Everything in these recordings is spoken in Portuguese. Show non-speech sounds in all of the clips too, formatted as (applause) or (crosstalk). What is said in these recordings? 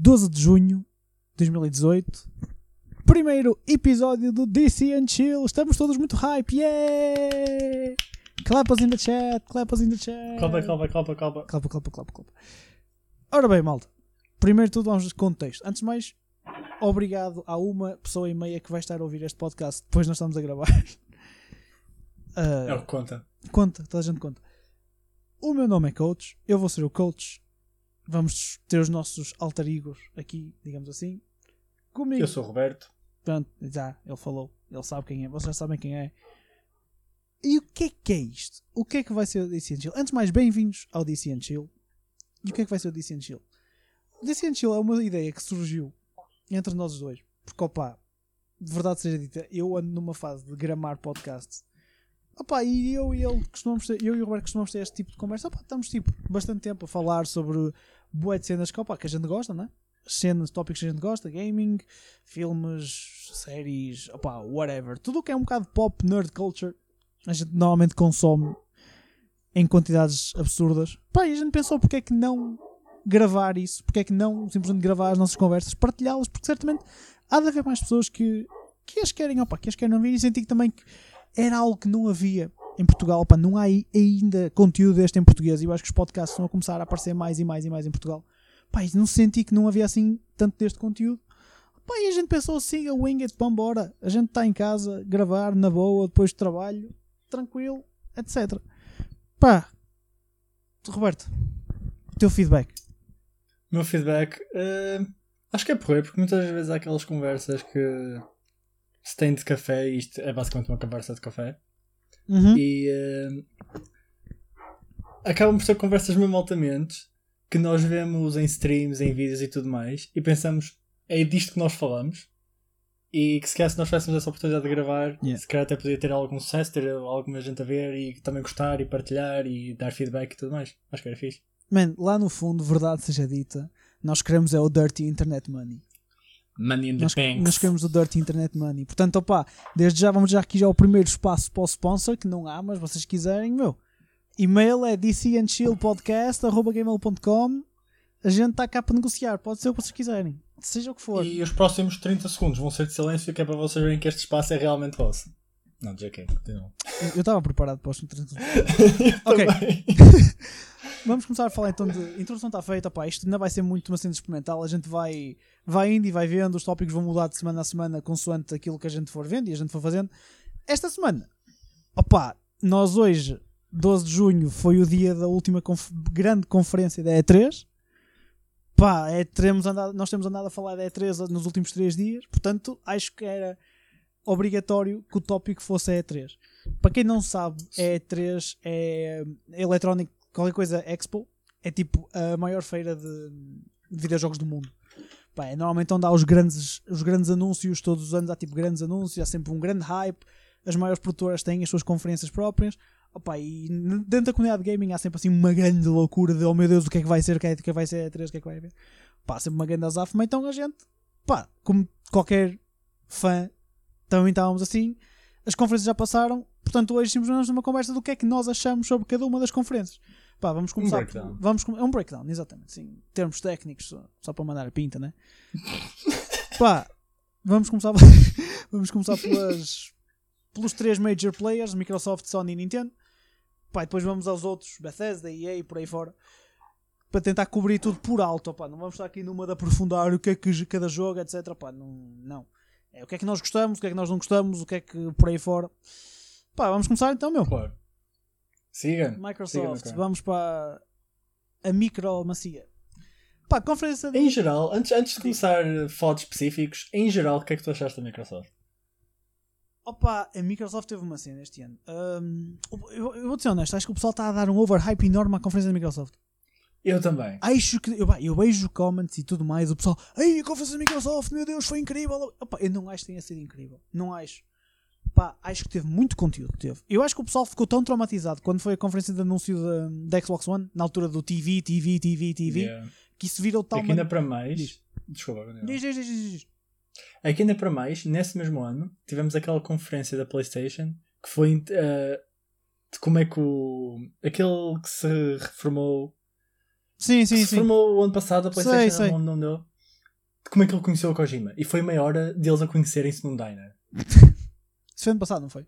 12 de junho de 2018. Primeiro episódio do DC and Chill. Estamos todos muito hype. Yeah! Clap us in the chat. Clap us in the chat. Calma, calma, calma, calma. Clapa, clapa, clapa, clapa. Ora bem, malta. Primeiro tudo, vamos de contexto. Antes de mais, obrigado a uma pessoa e meia que vai estar a ouvir este podcast depois nós estamos a gravar. Ah, É o que conta. Conta, toda a gente conta. O meu nome é Coach, eu vou ser o Coach. Vamos ter os nossos alter egos aqui, digamos assim. Comigo. Eu sou o Roberto. Pronto, já, ele falou. Ele sabe quem é, vocês já sabem quem é. E o que é que é isto? O que é que vai ser o DC and Chill? Antes de mais, bem-vindos ao DC and Chill. E o que é que vai ser o DC Chill? O DC Chill é uma ideia que surgiu entre nós dois. Porque, opá, de verdade seja dita, eu ando numa fase de gramar podcasts. Opá, e eu e ele costumamos ter, eu e o Roberto costumamos ter este tipo de conversa. Opá, estamos tipo bastante tempo a falar sobre boas de cenas que, opá, que a gente gosta, não é? Cenas, tópicos que a gente gosta, gaming, filmes, séries, opá, whatever. Tudo o que é um bocado pop, nerd culture, a gente normalmente consome em quantidades absurdas. Pá, e a gente pensou porque é que não gravar isso, porque é que não simplesmente gravar as nossas conversas, partilhá-las, porque certamente há de haver mais pessoas que, que as querem, opa, que as querem ouvir e senti também que era algo que não havia em Portugal, opa, não há ainda conteúdo deste em português e eu acho que os podcasts a começar a aparecer mais e mais e mais em Portugal. Pá, não senti que não havia assim tanto deste conteúdo. Pá, e a gente pensou, siga o Wing It, vambora. A gente está em casa, gravar na boa, depois de trabalho, tranquilo, etc. Pá, Roberto, teu feedback. Meu feedback. eh, acho que é porrer, porque muitas vezes há aquelas conversas que se tem de café e isto é basicamente uma conversa de café. Uhum. E eh, acabam por ser conversas mesmo altamente que nós vemos em streams, em vídeos e tudo mais e pensamos é disto que nós falamos e que se calhar se nós tivéssemos essa oportunidade de gravar Yeah. se calhar até podia ter algum sucesso, ter alguma gente a ver e também gostar e partilhar e dar feedback e tudo mais. Acho que era fixe. Man, lá no fundo, verdade seja dita, nós queremos é o Dirty Internet Money. Money in the Nós, banks. nós queremos o Dirty Internet Money. Portanto, opá, desde já vamos já aqui já ao primeiro espaço para o sponsor, que não há, mas vocês quiserem, meu. E-mail é dcandchillpodcast.gmail.com A gente está cá para negociar, pode ser o que vocês quiserem. Seja o que for. E os próximos 30 segundos vão ser de silêncio, que é para vocês verem que este espaço é realmente vosso. Não, JK, continua. Eu estava preparado para os 30 (laughs) Ok. (laughs) Vamos começar a falar então de. A introdução está feita, pá. Isto ainda vai ser muito uma cena experimental. A gente vai, vai indo e vai vendo. Os tópicos vão mudar de semana a semana consoante aquilo que a gente for vendo e a gente for fazendo. Esta semana, opá, nós hoje, 12 de junho, foi o dia da última conf- grande conferência da E3. Pá, é, teremos andado, nós temos andado a falar da E3 nos últimos 3 dias. Portanto, acho que era obrigatório que o tópico fosse a E3. Para quem não sabe, a E3 é Electronic qualquer coisa Expo. É tipo a maior feira de, de videojogos do mundo. Pá, é normalmente onde há os grandes, os grandes anúncios, todos os anos há tipo grandes anúncios, há sempre um grande hype. As maiores produtoras têm as suas conferências próprias. Opa, e dentro da comunidade de gaming há sempre assim uma grande loucura de oh meu Deus, o que é que vai ser, o que é que vai ser a E3, o que é que vai haver. Pá, sempre uma grande azáfama. Então a gente, pá, como qualquer fã, também estávamos assim. As conferências já passaram, portanto hoje simplesmente numa conversa do que é que nós achamos sobre cada uma das conferências. Pá, vamos começar. por- breakdown. vamos, com- é um breakdown, exatamente. Sim, termos técnicos, só, só para mandar a pinta, né? (laughs) Pá, vamos começar, (laughs) vamos começar pelas, pelos três major players: Microsoft, Sony e Nintendo. Pá, e depois vamos aos outros, Bethesda, EA e por aí fora. Para tentar cobrir tudo por alto, pá. Não vamos estar aqui numa de aprofundar o que é que cada jogo, etc. Pá, não, não. É o que é que nós gostamos, o que é que nós não gostamos, o que é que por aí fora. Pá, vamos começar então, meu. Claro. Siga. Microsoft, Siga, vamos para a micromacia. Pá, conferência de... Em geral, antes, antes de começar falar de específicos, em geral, o que é que tu achaste da Microsoft? Opa, a Microsoft teve uma cena este ano. Hum, eu, eu vou ser honesto, acho que o pessoal está a dar um overhype enorme à conferência da Microsoft. Eu também. Acho que. Eu, eu vejo comments e tudo mais, o pessoal. Ei, a conferência da Microsoft, meu Deus, foi incrível. Opa, eu não acho que tenha sido incrível. Não acho. Pá, acho que teve muito conteúdo. Teve. Eu acho que o pessoal ficou tão traumatizado quando foi a conferência de anúncio da, da Xbox One, na altura do TV, TV, TV, TV, Yeah. que isso virou tal. É que ainda man- para mais. Diz. Desculpa. Diz, diz, diz, diz. É que ainda para mais, nesse mesmo ano, tivemos aquela conferência da PlayStation que foi eh, de como é que o. aquele que se reformou. Sim, que sim, se sim. formou o ano passado, a Sei, PlayStation sei. Não, não deu. de como é que ele conheceu o Kojima. E foi meia hora deles a conhecerem-se num diner. (laughs) Isso foi ano passado, não foi?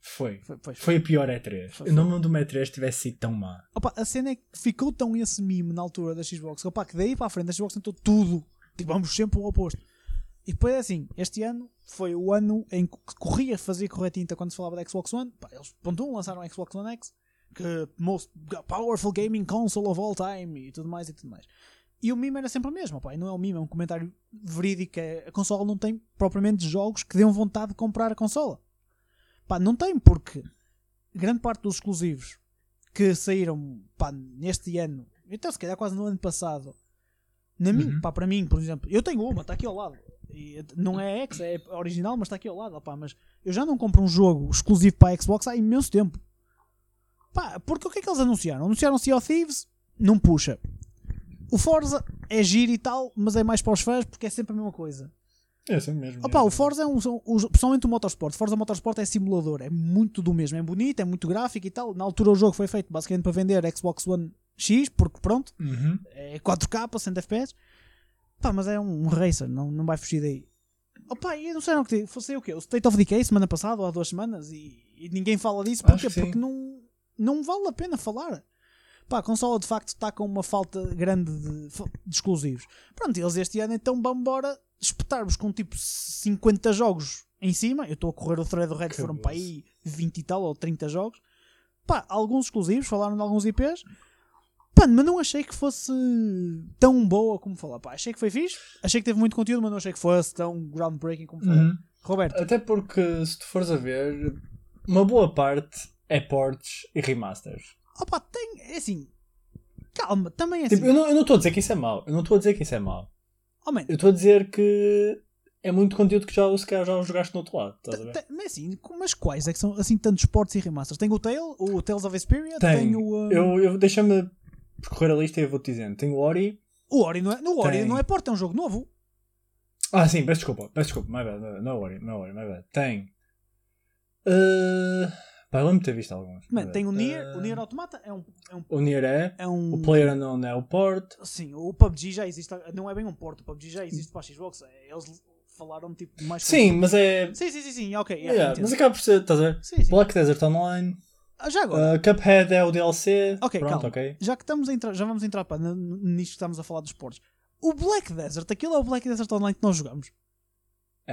Foi. Foi, pois. Foi a pior E3. Foi, Eu não me lembro de uma E3 tivesse sido tão má. Opa, a cena é que ficou tão esse mime na altura da Xbox opa, que daí para a frente a Xbox tentou tudo. Tipo, vamos sempre o oposto. E depois é assim, este ano foi o ano em que corria fazer correr tinta quando se falava da Xbox One. Pá, eles, ponto um, lançaram a Xbox One X, que most powerful gaming console of all time e tudo mais e tudo mais. E o mime era sempre o mesmo, pá, e não é um mime, é um comentário verídico. É, a consola não tem propriamente jogos que dêem vontade de comprar a consola. Pá, não tem, porque grande parte dos exclusivos que saíram pá, neste ano, então se calhar quase no ano passado, na mim, Uhum. pá, para mim, por exemplo, eu tenho uma, está aqui ao lado. E não é X, é original, mas está aqui ao lado. Pá, mas eu já não compro um jogo exclusivo para a Xbox há imenso tempo. Pá, porque o que é que eles anunciaram? Anunciaram Sea of Thieves, não puxa. O Forza é giro e tal, mas é mais para os fãs porque é sempre a mesma coisa. É assim mesmo. Opa, o Forza é um. são- o- Motorsport. Forza Motorsport é simulador. É muito do mesmo. É bonito, é muito gráfico e tal. Na altura o jogo foi feito basicamente para vender Xbox One X, porque pronto, Uhum. é 4K, 100 FPS. Pá, mas é um, um racer, não, não vai fugir daí. Opa, e não sei o que fosse o quê? O State of Decay semana passada ou há duas semanas e, e ninguém fala disso. Acho Porquê? que sim. Porque não, não vale a pena falar. Pá, a consola de facto está com uma falta grande de, de exclusivos. Pronto, eles este ano então vão embora espetar-vos com tipo 50 jogos em cima. Eu estou a correr o thread do Red, foram para aí 20 e tal ou 30 jogos. Pá, alguns exclusivos, falaram de alguns IPs. Pá, mas não achei que fosse tão boa como falar. Pá, achei que foi fixe, achei que teve muito conteúdo, mas não achei que fosse tão groundbreaking como falar. Uhum. Roberto, Até porque, se tu fores a ver, uma boa parte é ports e remasters. Opa, tem, é assim, calma, também é assim. Tipo, eu não eu não estou a dizer que isso é mau. Eu não estou a dizer que isso é mau. Oh, man, Eu estou a dizer que é muito conteúdo que já, se calhar, já jogaste no outro lado. Estás a ver? Mas assim, mas quais é que são assim tantos ports e remasters? Tem o Tale, o Tales of Vesperia, tem, Tem. o. uh, Eu, eu, Deixa-me percorrer a lista e eu vou-te dizendo. Tem o Ori. O Ori não é, no Ori Tem. não é port, é um jogo novo. Ah, sim, peço desculpa. Peço desculpa. My bad, my bad. Não é o Ori, não é o Ori, my bad. Tem. Uh... Pá, eu lembro de ter visto alguns. Man, tem o Nier, Uh, o Nier Automata é um. É um, O Nier é. é um O Player Unknown é o port. Sim, o PUBG já existe, não é bem um port, o PUBG já existe para a Xbox. é, Eles falaram tipo mais. Sim, mas é. Sim, sim, sim, sim, ok. yeah, Yeah, entendo. mas acaba por ser, estás a ver? Sim, sim. Black Desert Online. Ah, já agora, Uh, Cuphead é o DLC. Ok, Pronto, calma. ok. já que estamos a entrar, já vamos entrar pá, nisto que estamos a falar dos portos. O Black Desert, aquilo é o Black Desert Online que nós jogamos.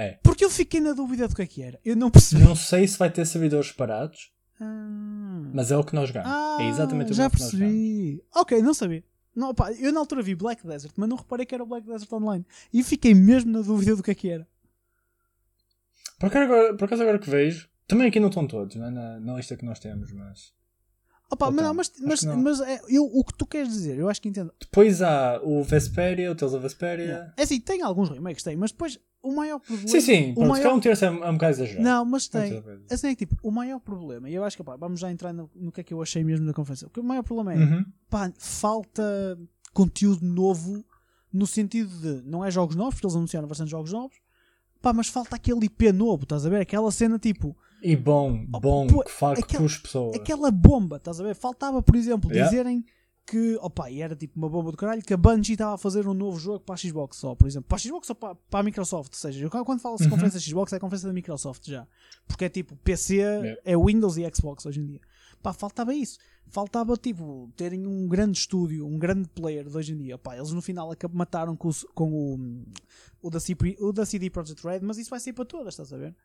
É. Porque eu fiquei na dúvida do que é que era. Eu não percebi. Não sei se vai ter servidores separados, Ah, mas é o que nós jogamos. Ah, é exatamente o já que nós percebi. Ok, não sabia. Não, pá, eu na altura vi Black Desert, mas não reparei que era o Black Desert Online. E fiquei mesmo na dúvida do que é que era. Por acaso, agora, por acaso agora que vejo, também aqui não estão todos, não é? na, na lista que nós temos, mas. Opa, mas, não, mas, mas, que não. mas é, eu, o que tu queres dizer, eu acho que entendo. Depois há o Vesperia, o Tales of Vesperia. É assim, tem alguns remakes, tem, mas depois o maior problema. Sim, sim, o maior... um terço é, é um bocado exagerado. Não, mas tem. Assim é que tipo, o maior problema, e eu acho que pá, vamos já entrar no, no que é que eu achei mesmo da conferência. Porque o maior problema é Uhum. pá, falta conteúdo novo no sentido de não é jogos novos, porque eles anunciaram bastante jogos novos, pá, mas falta aquele IP novo, estás a ver? Aquela cena tipo, E bom, Oh, bom, pô, que fala que aquela- puxa pessoas. aquela bomba, estás a ver? Faltava, por exemplo, Yeah. dizerem que, opa, e era tipo uma bomba do caralho, que a Bungie estava a fazer um novo jogo para a Xbox só, por exemplo. Para a Xbox ou para, para a Microsoft, ou seja, quando falo-se de Uhum. conferência Xbox, é a conferência da Microsoft já. Porque é tipo, PC Yeah. é Windows e Xbox hoje em dia. Pá, faltava isso. Faltava, tipo, terem um grande estúdio, um grande player de hoje em dia. Pá, eles no final mataram com, o, com o, o, da CP, o da CD Projekt Red, mas isso vai ser para todas, estás a ver?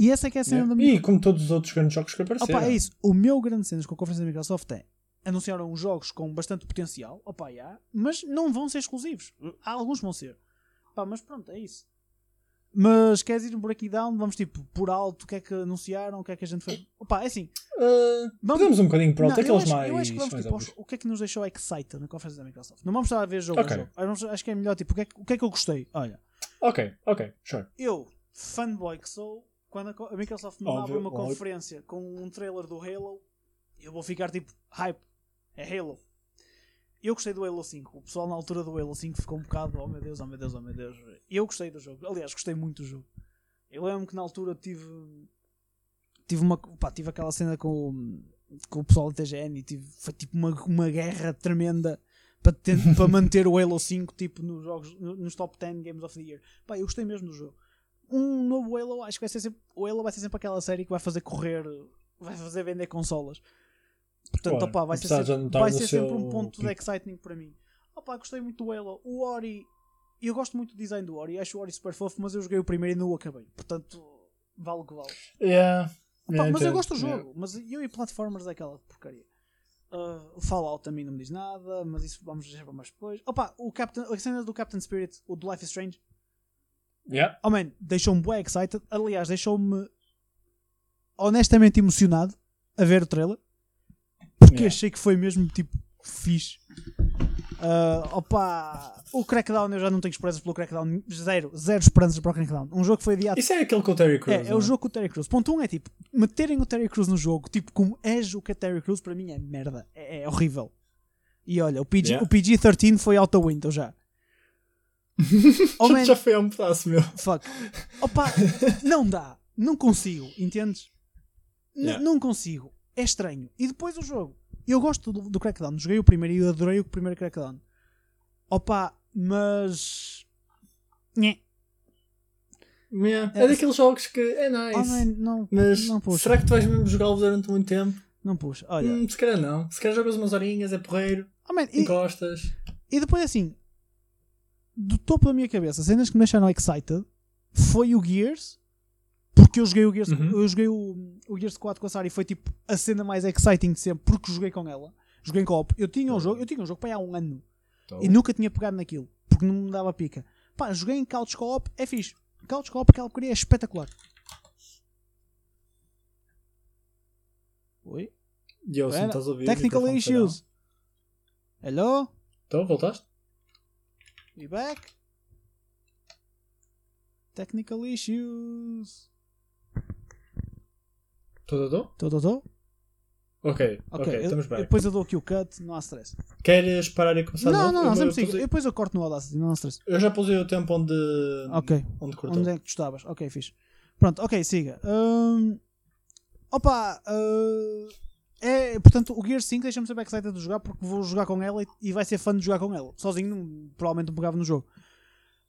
E essa é que é a cena Yeah. da minha E como todos os outros grandes jogos que apareceram. Opa, é isso. O meu grande cenas com a conferência da Microsoft é anunciaram jogos com bastante potencial, opa, já, mas não vão ser exclusivos. Há alguns que vão ser. Pá, mas pronto, é isso. Mas queres ir um breakdown? Vamos tipo por alto o que é que anunciaram, o que é que a gente fez. Opa, é assim. Uh, Vamos- podemos um bocadinho Não, eu aqueles mais. eu acho que vamos tipo, aos- o que é que nos deixou excited na conferência da Microsoft. Não vamos estar a ver jogo Ok. a jogo. Acho que é melhor tipo o que é que, o que é que eu gostei. Olha, Ok, ok, sure. eu, fanboy que sou, quando a, Microsoft me Óbvio, abre uma óbvio. conferência com um trailer do Halo, eu vou ficar tipo, hype, é Halo. Eu gostei do Halo 5. O pessoal na altura do Halo 5 ficou um bocado, oh meu Deus, oh meu Deus, oh meu Deus. Eu gostei do jogo. Aliás, gostei muito do jogo. Eu lembro que na altura tive. Tive uma. Pá, tive aquela cena com, o- com o pessoal da TGN e tive, foi tipo uma, uma guerra tremenda para, ter- (laughs) para manter o Halo 5 tipo, nos, jogos, no- nos top 10 Games of the Year. Pá, eu gostei mesmo do jogo. Um novo Halo, acho que vai ser sempre, o Halo vai ser sempre aquela série que vai fazer correr, vai fazer vender consolas. Portanto, Claro, opá, vai ser, sempre, vai ser sempre um ponto de exciting para mim. Opá, gostei muito do Halo. O Ori, eu gosto muito do design do Ori, acho o Ori super fofo, mas eu joguei o primeiro e não o acabei. Portanto, vale o que vale. Yeah. Pá, Yeah, mas eu gosto do Yeah. jogo. Mas eu e platformers é aquela porcaria. Uh, o Fallout também não me diz nada, mas isso vamos deixar para mais depois. Opa, o Captain, a cena do Captain Spirit, o do Life is Strange, Yeah. oh man, deixou-me bem excited. Aliás, deixou-me honestamente emocionado a ver o trailer porque Yeah. achei que foi mesmo tipo fixe. Uh, opa, o Crackdown eu já não tenho esperanças pelo Crackdown, zero, zero esperanças para o Crackdown. Um jogo que foi adiado Isso é aquele com o Terry Crews. é, é o jogo com o Terry Crews. Ponto 1 um é tipo, meterem o Terry Crews no jogo, tipo, como és o que é Terry Crews, para mim é merda. É, é horrível. E olha, o, PG, Yeah. o PG-13 foi out the window já. Oh man, Já foi a um pedaço, meu. fuck. Opa, não dá. Não consigo, entendes? Yeah. Não consigo. É estranho. E depois o jogo. Eu gosto do, do Crackdown. Joguei o primeiro e adorei o primeiro Crackdown. Opa, mas. Nhé. Yeah. É, É daqueles jogos que é nice. Oh man, não, Mas não será que tu vais mesmo jogá-lo durante muito tempo? Não puxa. Olha. Hum, se calhar não. Se calhar jogas umas horinhas, é porreiro, Oh man, e, encostas. E depois assim, do topo da minha cabeça, cenas que me deixaram excited foi o Gears, porque eu joguei o Gears, Uhum. eu joguei o, o Gears 4 com a Sara e foi tipo a cena mais exciting de sempre, porque joguei com ela. Joguei em co-op. Eu tinha um jogo, eu tinha um jogo para há um ano Então, e nunca tinha pegado naquilo, porque não me dava pica. Pá, joguei em couch co-op, é fixe. Couch co-op, aquela porcaria é espetacular. Oi? E eu, Espera. estás a ouvir. Technical issues. Hello? Então, voltaste? We back? Technical issues. Tô, tô? Ok, Ok, estamos eu bem. depois eu dou aqui o cut, não há stress. Queres parar e começar? não, não, não, sempre sigo. Depois eu corto no Audacity, não há stress. eu já pusei o tempo onde, Ok, onde cortou. onde é que tu estavas? Ok, fixe. Pronto, ok, siga. Hum, opa, uh, é, portanto, o Gear 5 deixa-me sempre excited de jogar porque vou jogar com ela e, e vai ser fã de jogar com ela. Sozinho, provavelmente não pegava no jogo.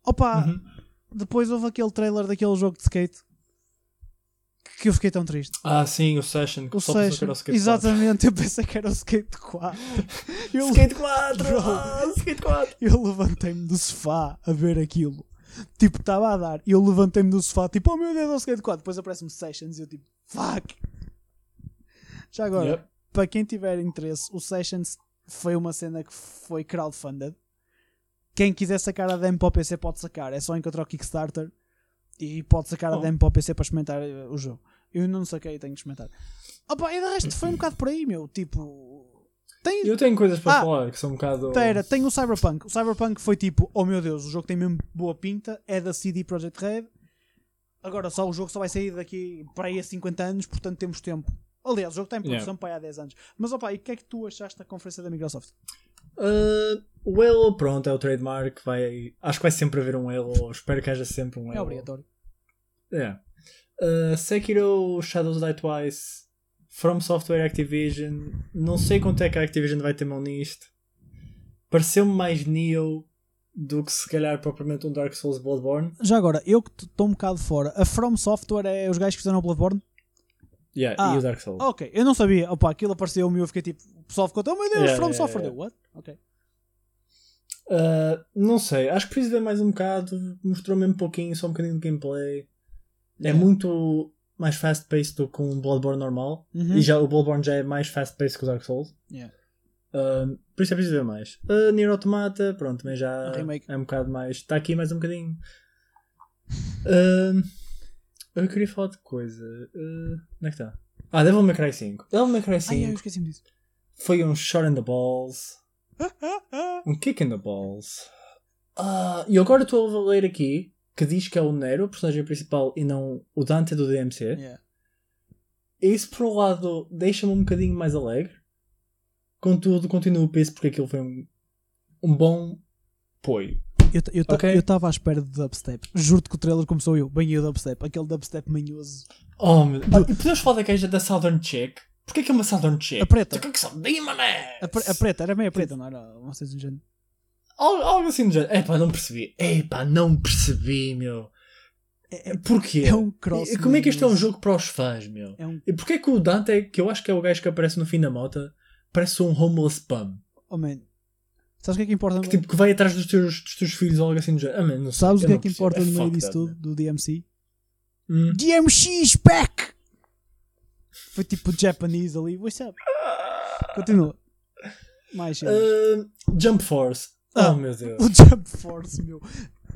Opa, Uhum. depois houve aquele trailer daquele jogo de skate que eu fiquei tão triste. Ah, sim, o Session. Que O só pensou que Session. era o Skate Exatamente, eu pensei que era o Skate 4. 4. (laughs) Eu, Skate 4! Bro. Ah, Skate 4! eu levantei-me do sofá a ver aquilo. Tipo, estava a dar. E eu levantei-me do sofá, tipo, oh meu Deus, é o Skate 4. Depois aparece-me Sessions e eu tipo, fuck. Já agora, Yep. para quem tiver interesse, o Sessions foi uma cena que foi crowdfunded. Quem quiser sacar a demo para o PC pode sacar. É só encontrar o Kickstarter e pode sacar a Oh. demo para o PC para experimentar eh, o jogo. Eu não saquei, tenho que experimentar. Opa, e de resto foi um bocado por aí, meu. Tipo, tem, Eu tenho coisas para Ah, falar que são um bocado. Pera, tem o Cyberpunk. O Cyberpunk foi tipo, oh meu Deus, o jogo tem mesmo boa pinta, é da CD Projekt Red. Agora só o jogo só vai sair daqui para aí a 50 anos, portanto temos tempo. Aliás, o jogo está em produção Yeah. para aí há 10 anos. Mas opa, e o que é que tu achaste da conferência da Microsoft? Uh, o Halo, pronto, é o trademark. Vai... Acho que vai sempre haver um Halo. Espero que haja sempre um Halo. É obrigatório. É. Uh, Sekiro, Shadows Die Twice, From Software Activision. Não sei quanto é que a Activision vai ter mão nisto. Pareceu-me mais Neo do que se calhar propriamente um Dark Souls Bloodborne. Já agora, eu que estou um bocado fora, a From Software é os gajos que fizeram o Bloodborne? Yeah, Ah. e o Dark Souls. Ok, eu não sabia. Opa, aquilo apareceu-me e eu fiquei tipo, o pessoal ficou, oh meu Deus, Yeah, From yeah, Software. yeah. Deu, what? Ok. Uh, não sei, acho que preciso ver mais um bocado. Mostrou mesmo um pouquinho, só um bocadinho de gameplay. É muito mais fast-paced do que um Bloodborne normal. Uhum. E já, o Bloodborne já é mais fast-paced que o Dark Souls. Yeah. Uh, por isso é preciso ver mais. Uh, Nier Automata, pronto, mas já é um bocado mais. Está aqui mais um bocadinho. Uh, (laughs) eu queria falar de coisa. Uh, onde é que está? Ah, Devil May Cry 5. Devil May Cry 5 Ai, eu esqueci-me disso. foi um shot in the balls. (laughs) Um kick in the balls. Ah, e agora estou a ler aqui que diz que é o Nero, o personagem principal, e não o Dante do DMC. Yeah. Isso, por um lado, deixa-me um bocadinho mais alegre. Contudo, continuo peso porque aquilo foi um, um bom apoio. Eu eu ta- Ok. eu estava à espera de dubstep. Juro-te que o trailer começou eu. Bem eu dubstep. Aquele dubstep manhoso. Oh, meu... Ah, e podemos falar da queixa da Southern Chick? Porquê que é uma Southern Chick? A preta. Tu que sabe, mané? A, pre- a preta, era meio preta, não era? Não sei se do género. Algo, assim do género. Epá, não percebi. Epá, não percebi, meu. É, é- Porquê? é um cross. E como é que isto é um jogo para os fãs, meu? É um. E porquê que o Dante, que eu acho que é o gajo que aparece no fim da moto, parece um homeless bum? Oh man. Sabes o que é que importa? Que, tipo, que vai atrás dos teus, dos teus filhos ou algo assim do género. Ah, man, não sei, Sabes o que é que importa É no meio disso tudo? man. Do DMC? Hum. DMC is back! Foi tipo Japanese ali. What's up? Continua. Mais. Ah, Jump Force. Ah. Oh meu Deus. O Jump Force, meu.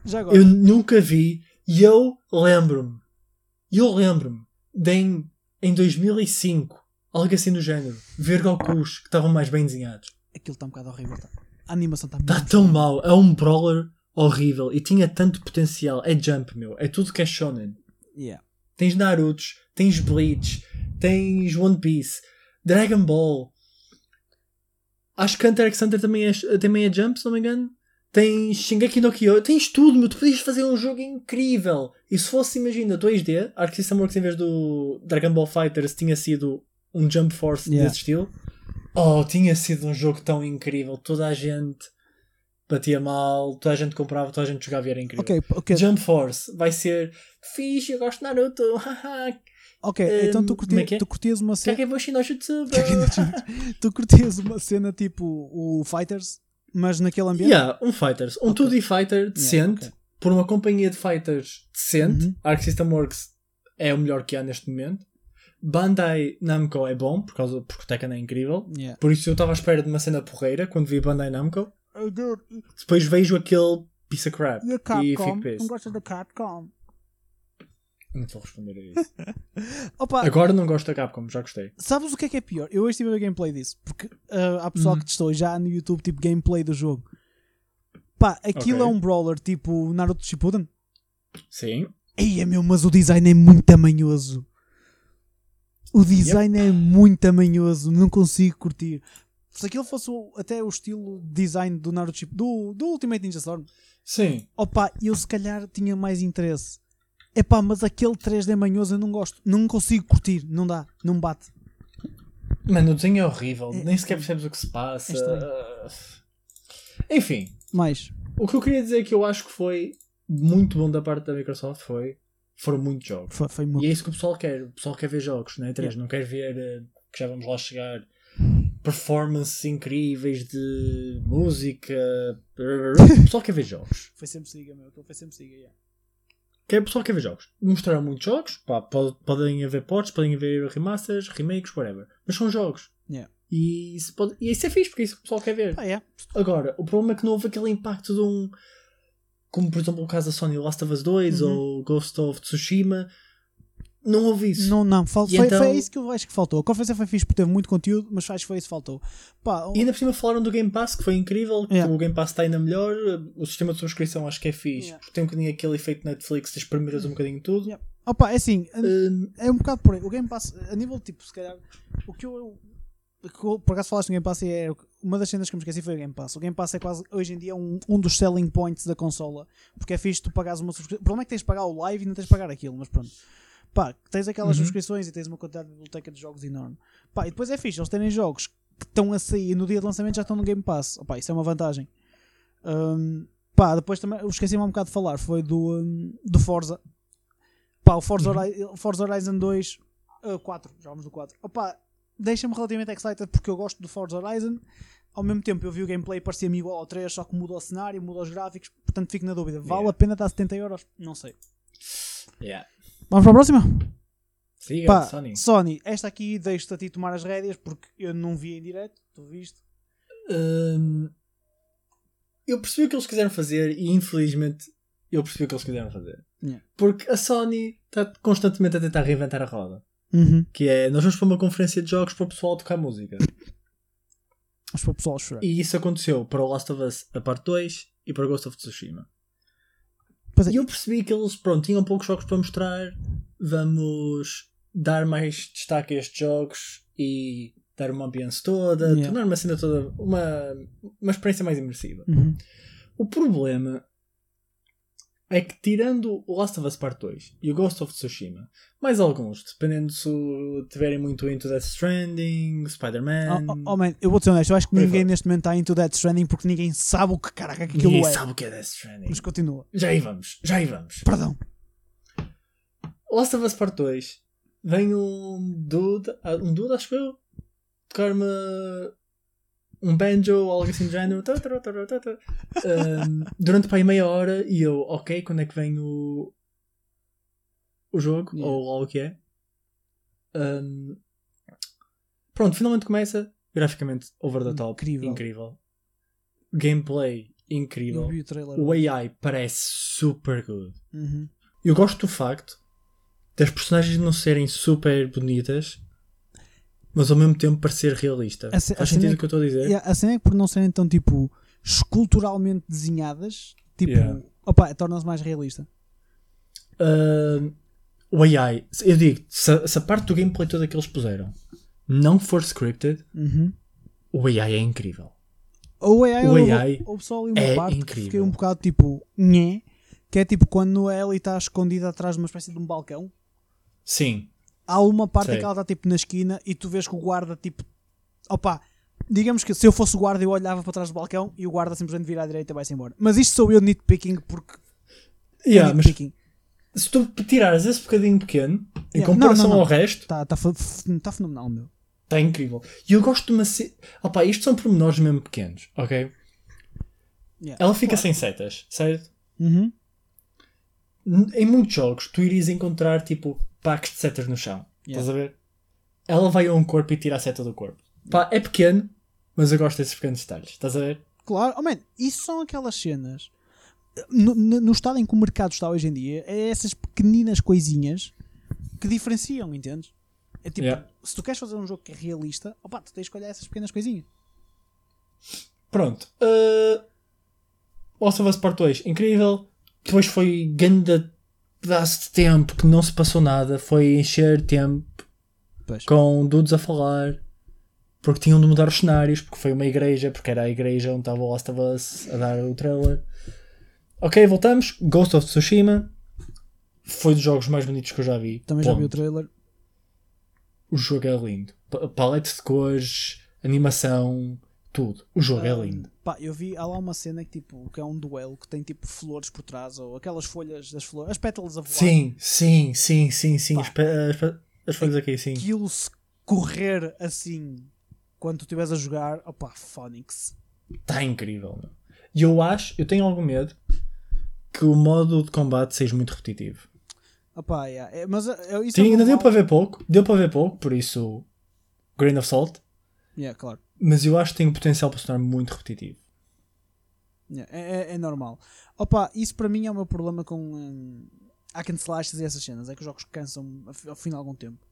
Já agora. Eu nunca vi e eu lembro-me. Eu lembro-me de em, em 2005, algo assim do género, ver Gokus que estavam mais bem desenhados. Aquilo está um bocado horrível. Tá? A animação está Está tão mal. É um brawler horrível e tinha tanto potencial. É Jump, meu. É tudo que é shonen. Yeah. Tens Narutos, tens Bleach, tens One Piece, Dragon Ball. Acho que Hunter x Hunter também é, também é Jump, se não me engano. Tens Shingeki no Kyo, tens tudo, meu. Tu podias fazer um jogo incrível. E se fosse, imagina, 2D, Arc System Works em vez do Dragon Ball Fighters tinha sido um Jump Force Yeah. desse estilo. Oh, tinha sido um jogo tão incrível. Toda a gente batia mal, toda a gente comprava, toda a gente jogava e era incrível. Ok, ok. Jump Force vai ser fixe, eu gosto de Naruto, (laughs) Ok, Hum, então tu, curti, é é? tu curtias uma cena. (laughs) Tu curtias uma cena tipo o Fighters, mas naquele ambiente? yeah, um Fighters, um Ok. 2D Fighter decente, ok. por uma companhia de fighters decente, Uhum. Arc System Works é o melhor que há neste momento. Bandai Namco é bom, por causa, porque o Tekken é incrível. Yeah. Por isso eu estava à espera de uma cena porreira quando vi Bandai Namco. Oh, Depois vejo aquele piece of crap e a e Capcom? fico Não preso. gostas da Capcom? Não vou responder a isso. (laughs) Opa, Agora não gosto da Capcom, já gostei. sabes o que é que é pior? Eu hoje estive a ver gameplay disso, porque ah, há pessoal Uhum. que testou já no YouTube tipo gameplay do jogo. Pá, aquilo Ok. é um brawler tipo Naruto Shippuden. Sim. Eia meu, mas o design é muito tamanhoso. O design é muito tamanhoso, não consigo curtir. Se aquilo fosse o- até o estilo de design do Naruto Shippuden, do, do Ultimate Ninja Storm, Sim. opa, eu se calhar tinha mais interesse. Epá, mas aquele 3D manhoso eu não gosto, não consigo curtir, não dá, não bate. Mano, o desenho é horrível, É- nem sequer percebes o que se passa. É Enfim, Mais, o que eu queria dizer que eu acho que foi muito bom da parte da Microsoft foi foram muitos jogos. foi, foi E muito. é isso que o pessoal quer. O pessoal quer ver jogos, não é? Três, não quer ver eh, que já vamos lá chegar. Performances incríveis de música. O pessoal quer ver jogos. (laughs) Foi sempre siga, meu, foi sempre siga, yeah. Quer, o pessoal quer ver jogos. Mostraram muitos jogos. Pá, pode- podem haver ports, podem haver remasters, remakes, whatever. Mas são jogos. Yeah. E isso, pode, e isso é fixe, porque é isso que o pessoal quer ver. Ah, é. Agora, o problema é que não houve aquele impacto de um. Como por exemplo o caso da Sony Last of Us 2 Uhum. ou Ghost of Tsushima. Não houve isso. Não, não, fal- foi, então- foi isso que eu acho que faltou. A conferência foi fixe porque teve muito conteúdo, mas acho que foi isso que faltou. Pá, E ainda por cima falaram do Game Pass, que foi incrível. que Yeah. O Game Pass está ainda melhor. O sistema de subscrição acho que é fixe. Yeah. Porque tem um bocadinho aquele efeito Netflix de espremeras um bocadinho tudo. Yeah. opa, é assim, Hum, é um bocado por aí. O Game Pass, a nível tipo, se calhar, o que eu. Por acaso falaste no Game Pass e é uma das cenas que eu me esqueci foi o Game Pass. O Game Pass é quase hoje em dia um, um dos selling points da consola porque é fixe tu pagares uma subscrição. O problema é que tens de pagar o live e não tens de pagar aquilo, mas pronto. Pá, tens aquelas Uhum. subscrições e tens uma quantidade de biblioteca de jogos enorme. Pá, e depois é fixe eles terem jogos que estão a sair no dia de lançamento já estão no Game Pass. Opá, isso é uma vantagem. Hum, pá, depois também esqueci-me um bocado de falar, foi do, hum, do Forza. Pá, o Forza, Uhum. Hori- Forza Horizon 2, uh, 4, já vamos do 4. Opa, deixa-me relativamente excited porque eu gosto do Forza Horizon. Ao mesmo tempo eu vi o gameplay parecia-me igual ao 3, só que muda o cenário, muda os gráficos, portanto fico na dúvida. Vale Yeah. a pena dar 70 euros? Não sei. yeah. Vamos para a próxima? Siga, Pá, Sony. Sony, esta aqui deixo-te a ti tomar as rédeas porque eu não vi em direto, tu viste? Hum, eu percebi o que eles quiseram fazer e infelizmente eu percebi o que eles quiseram fazer. Yeah. Porque a Sony está constantemente a tentar reinventar a roda. Uhum. Que é, nós vamos para uma conferência de jogos para o pessoal tocar música. Para o pessoal chorar. E isso aconteceu para o Last of Us a parte 2 e para Ghost of Tsushima. É, E eu percebi que eles, pronto, tinham poucos jogos para mostrar. Vamos dar mais destaque a estes jogos e dar uma ambiance toda, Yeah. tornar uma cena toda uma, uma experiência mais imersiva. Uhum. O problema é que tirando o Last of Us Part 2 e o Ghost of Tsushima, mais alguns, dependendo se tiverem muito into Death Stranding, Spider-Man. Oh, oh, oh, man, eu vou ser honesto, eu acho que ninguém neste momento está into Death Stranding porque ninguém sabe o que caraca que aquilo Ninguém é. sabe o que é Death Stranding. Mas continua. Já aí vamos, já aí vamos. Perdão. Last of Us Part 2 vem um dude, um dude acho que eu, tocar-me um banjo ou algo assim do género. Um, durante para aí meia hora e eu, ok, quando é que vem o o jogo Yeah. ou algo que é Um, pronto, finalmente começa graficamente over the top, Incrível. incrível. gameplay incrível o trailer. o AI parece super good Uhum. eu gosto do facto das personagens não serem super bonitas, mas ao mesmo tempo parecer realista. A Faz sentido é o que eu estou a dizer? E a cena é que por não serem tão tipo esculturalmente desenhadas, tipo, Yeah. opa, torna-se mais realista. Ah, o AI, eu digo, se, a- se a parte do gameplay toda que eles puseram não for scripted, Uhum. o AI é incrível. O AI, O AI houve só ali uma é parte que incrível. fiquei um bocado tipo, nhé, que é tipo quando a Ellie está escondida atrás de uma espécie de um balcão. Sim, Há uma parte em que ela está tipo na esquina e tu vês que o guarda tipo, opa, digamos que se eu fosse o guarda eu olhava para trás do balcão e o guarda simplesmente vira à direita e vai-se embora. Mas isto sou eu nitpicking porque yeah, é nitpicking. se tu tirares esse bocadinho pequeno, em Yeah, comparação não, não, não. ao resto, Está tá, fe- tá fenomenal, meu. está incrível. E eu gosto de uma. Ce... Opa, isto são pormenores mesmo pequenos, ok? Yeah. Ela fica sem setas, certo? Uhum. Em muitos jogos, tu irias encontrar tipo packs de setas no chão. Yeah. Estás a ver? Ela vai a um corpo e tira a seta do corpo. Pá, é pequeno, mas eu gosto desses pequenos detalhes. Estás a ver? Claro, oh man, isso são aquelas cenas. No, no- no estado em que o mercado está hoje em dia, é essas pequeninas coisinhas que diferenciam, entendes? É tipo, Yeah. se tu queres fazer um jogo que é realista, opa, tu tens que olhar essas pequenas coisinhas. Pronto. Uh... Last of Us Part 2, incrível. Depois foi grande pedaço de tempo que não se passou nada. Foi encher tempo Pois. com dudes a falar. Porque tinham de mudar os cenários. Porque foi uma igreja. Porque era a igreja onde estava o Last of Us a dar o trailer. Ok, voltamos. Ghost of Tsushima. Foi dos jogos mais bonitos que eu já vi. Também já vi o Ponto. trailer. O jogo é lindo. Pa- Palette de cores, animação, tudo. O jogo é Ah, lindo. Pá, eu vi, há lá uma cena que, tipo, que é um duelo que tem tipo flores por trás, ou aquelas folhas das flores, as pétalas a voar. Sim, sim, sim, sim, sim. As, as, as folhas aqui, sim. Aquilo se correr assim quando tu estiveres a jogar, opá, Phonics. Está incrível. meu. E eu acho, eu tenho algum medo que o modo de combate seja muito repetitivo. Opá, yeah. é, mas é, isso Sim, é ainda deu para ver pouco, deu para ver pouco, por isso, grain of salt. Yeah, claro. Mas eu acho que tem o potencial para se tornar muito repetitivo. É, é- é normal. Opa, isso para mim é o meu problema com hum, hack and slashes e essas cenas. É que os jogos cansam ao fi- ao fim de algum tempo.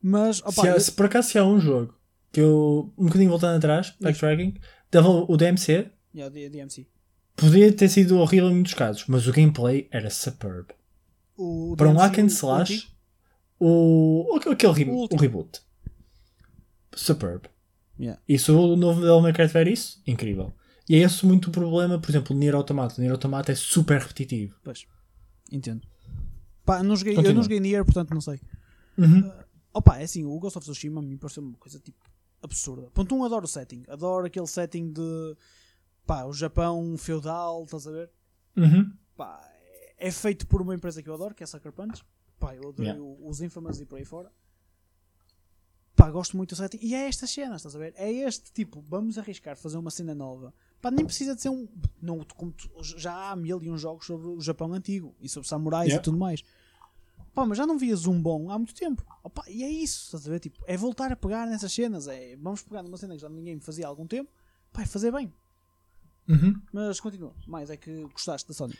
Mas, opa, se, há- eu- se por acaso se há um jogo que eu, um bocadinho voltando atrás, backtracking, dava o o DMC, yeah, D- DMC. podia ter sido horrível em muitos casos, mas o gameplay era superb. O, o Para um DMC, hack and o- o slash, o, o- aquele O o, reboot. Superb. Yeah. E se o novo Devil May Cry tiver isso, incrível. E é esse muito o problema, por exemplo, o Nier Automata. O Nier Automata é super repetitivo. Pois, entendo. Pá, não joguei, eu não joguei Nier, portanto não sei. Uhum. Opa, é assim, o Ghost of Tsushima a mim pareceu uma coisa tipo absurda. Ponto um, adoro o setting. Adoro aquele setting de pá, o Japão feudal, estás a ver? Uhum. Pá, é- é feito por uma empresa que eu adoro, que é a Sucker Punch. Pá, eu adoro Yeah. os Infamous e por aí fora. Pá, gosto muito do setting. E é estas cenas, estás a ver? É este tipo, vamos arriscar fazer uma cena nova. Pá, nem precisa de ser um. Não, como tu- já há mil e um jogos sobre o Japão antigo e sobre samurais Yeah. e tudo mais. Pá, mas já não vias um bom há muito tempo. Opa, e é isso, estás a ver? Tipo, é voltar a pegar nessas cenas. É, vamos pegar numa cena que já ninguém fazia há algum tempo. Pá, e fazer bem. Uhum. Mas continua. Mais é que gostaste da Sony.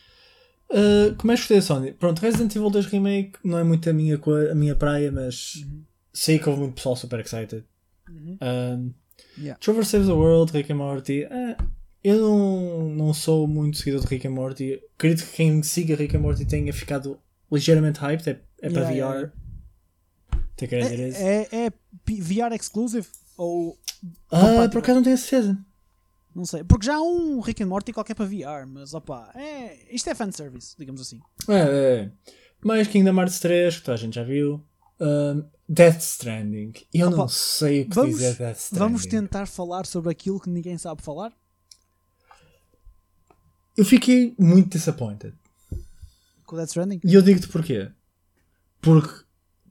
Uh, como é que gostei da Sony? Pronto, Resident Evil 2 Remake não é muito a minha, a minha praia, mas sei que houve muito pessoal super excited. Uhum. Um, Yeah. Trevor Saves the World, Rick and Morty. eh, eu não, não sou muito seguidor de Rick and Morty. Acredito que quem siga Rick and Morty tenha ficado ligeiramente hyped. É, é para Yeah, VR. yeah. É, é, é P- VR exclusive? Ou. Ah, por acaso não tenho certeza. Não sei. Porque já há um Rick and Morty qualquer para VR, mas opa, é, isto é fanservice, digamos assim. É, é. Mais Kingdom Hearts 3, que toda a gente já viu. Um, Death Stranding. Eu Opa, não sei o que vamos- dizer Death Stranding. Vamos tentar falar sobre aquilo que ninguém sabe falar? Eu fiquei muito disappointed. Com Death Stranding? E eu digo-te porquê. Porque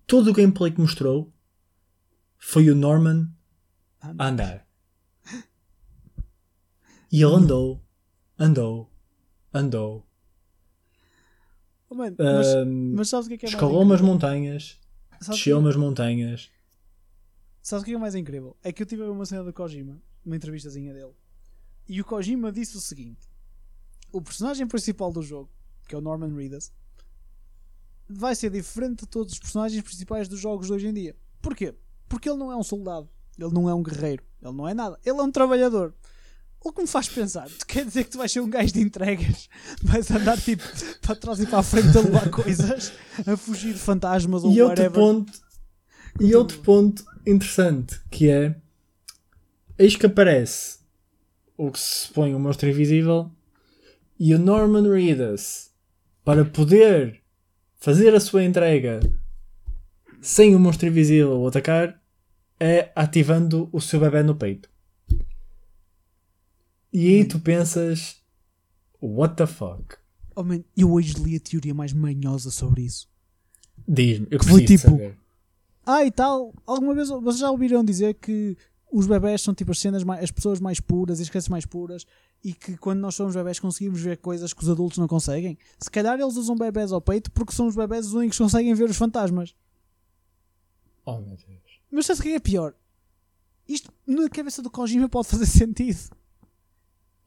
todo o gameplay que mostrou foi o Norman Ah, a andar. E ele andou, andou, andou. Oh, mano, mas, Um, mas sabes o que é que é escalou umas montanhas, desceu o umas montanhas. Sabes o que é mais incrível? É que eu tive a ver uma cena do Kojima, uma entrevistazinha dele, e o Kojima disse o seguinte: o personagem principal do jogo, que é o Norman Reedus, vai ser diferente de todos os personagens principais dos jogos de hoje em dia. Porquê? Porque ele não é um soldado, ele não é um guerreiro, ele não é nada, ele é um trabalhador. O que me faz pensar, tu quer dizer que tu vais ser um gajo de entregas, vais andar tipo para trás e para a frente a levar coisas, a fugir de fantasmas ou E outro whatever. ponto, e outro ponto interessante que é eis que aparece o que se supõe o monstro invisível e o Norman Reedus para poder fazer a sua entrega sem o monstro invisível o atacar é ativando o seu bebê no peito. E aí tu pensas what the fuck? Oh, man, eu hoje li a teoria mais manhosa sobre isso. Diz-me, eu Que foi tipo- saber. Ah, e tal, alguma vez vocês já ouviram dizer que os bebés são tipo as cenas mais, as pessoas mais puras as crianças mais puras e que quando nós somos bebés conseguimos ver coisas que os adultos não conseguem? Se calhar eles usam bebés ao peito porque são os bebés os únicos que conseguem ver os fantasmas. Oh meu Deus. Mas sabe o que é pior? Isto na cabeça do Kojima pode fazer (laughs) sentido.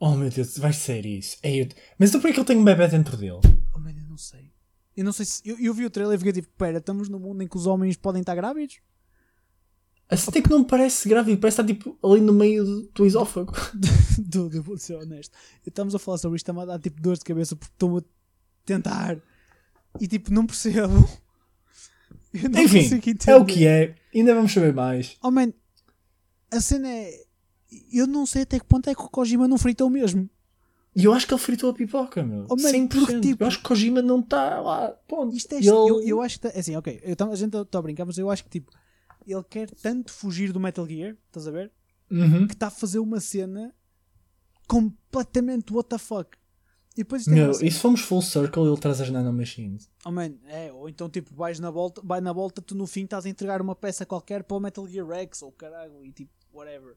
Oh meu Deus, vai ser isso. Ei, eu- Mas então por que ele tem um bebê dentro dele? Oh, man, eu não sei. Eu não sei se. Eu, eu vi o trailer e fiquei tipo: pera, estamos num mundo em que os homens podem estar grávidos? Assim até que não me parece grávido, parece estar tipo ali no meio do, do esófago. (laughs) Dude, eu vou ser honesto. Estamos a falar sobre isto, está-me a dar tipo dores de cabeça porque estou a tentar e tipo não percebo. Eu não Enfim, é o que é. Ainda vamos saber mais. Oh man, a cena é. Eu não sei até que ponto é que o Kojima não fritou mesmo. E eu acho que ele fritou a pipoca, meu. Oh, man, 100%. porque, tipo- eu acho que Kojima não está lá. Ponto. Isto é. Ele- Eu, eu acho que. tá- Assim, ok, eu, a gente está a brincar, mas eu acho que tipo. Ele quer tanto fugir do Metal Gear, estás a ver? Uhum. Que está a fazer uma cena completamente what the fuck. E depois é Meu, cena- e se formos full circle, ele traz as nanomachines. Oh man, é, ou então tipo, vais na volta, vai na volta, tu no fim estás a entregar uma peça qualquer para o Metal Gear Rex ou caralho e tipo, whatever.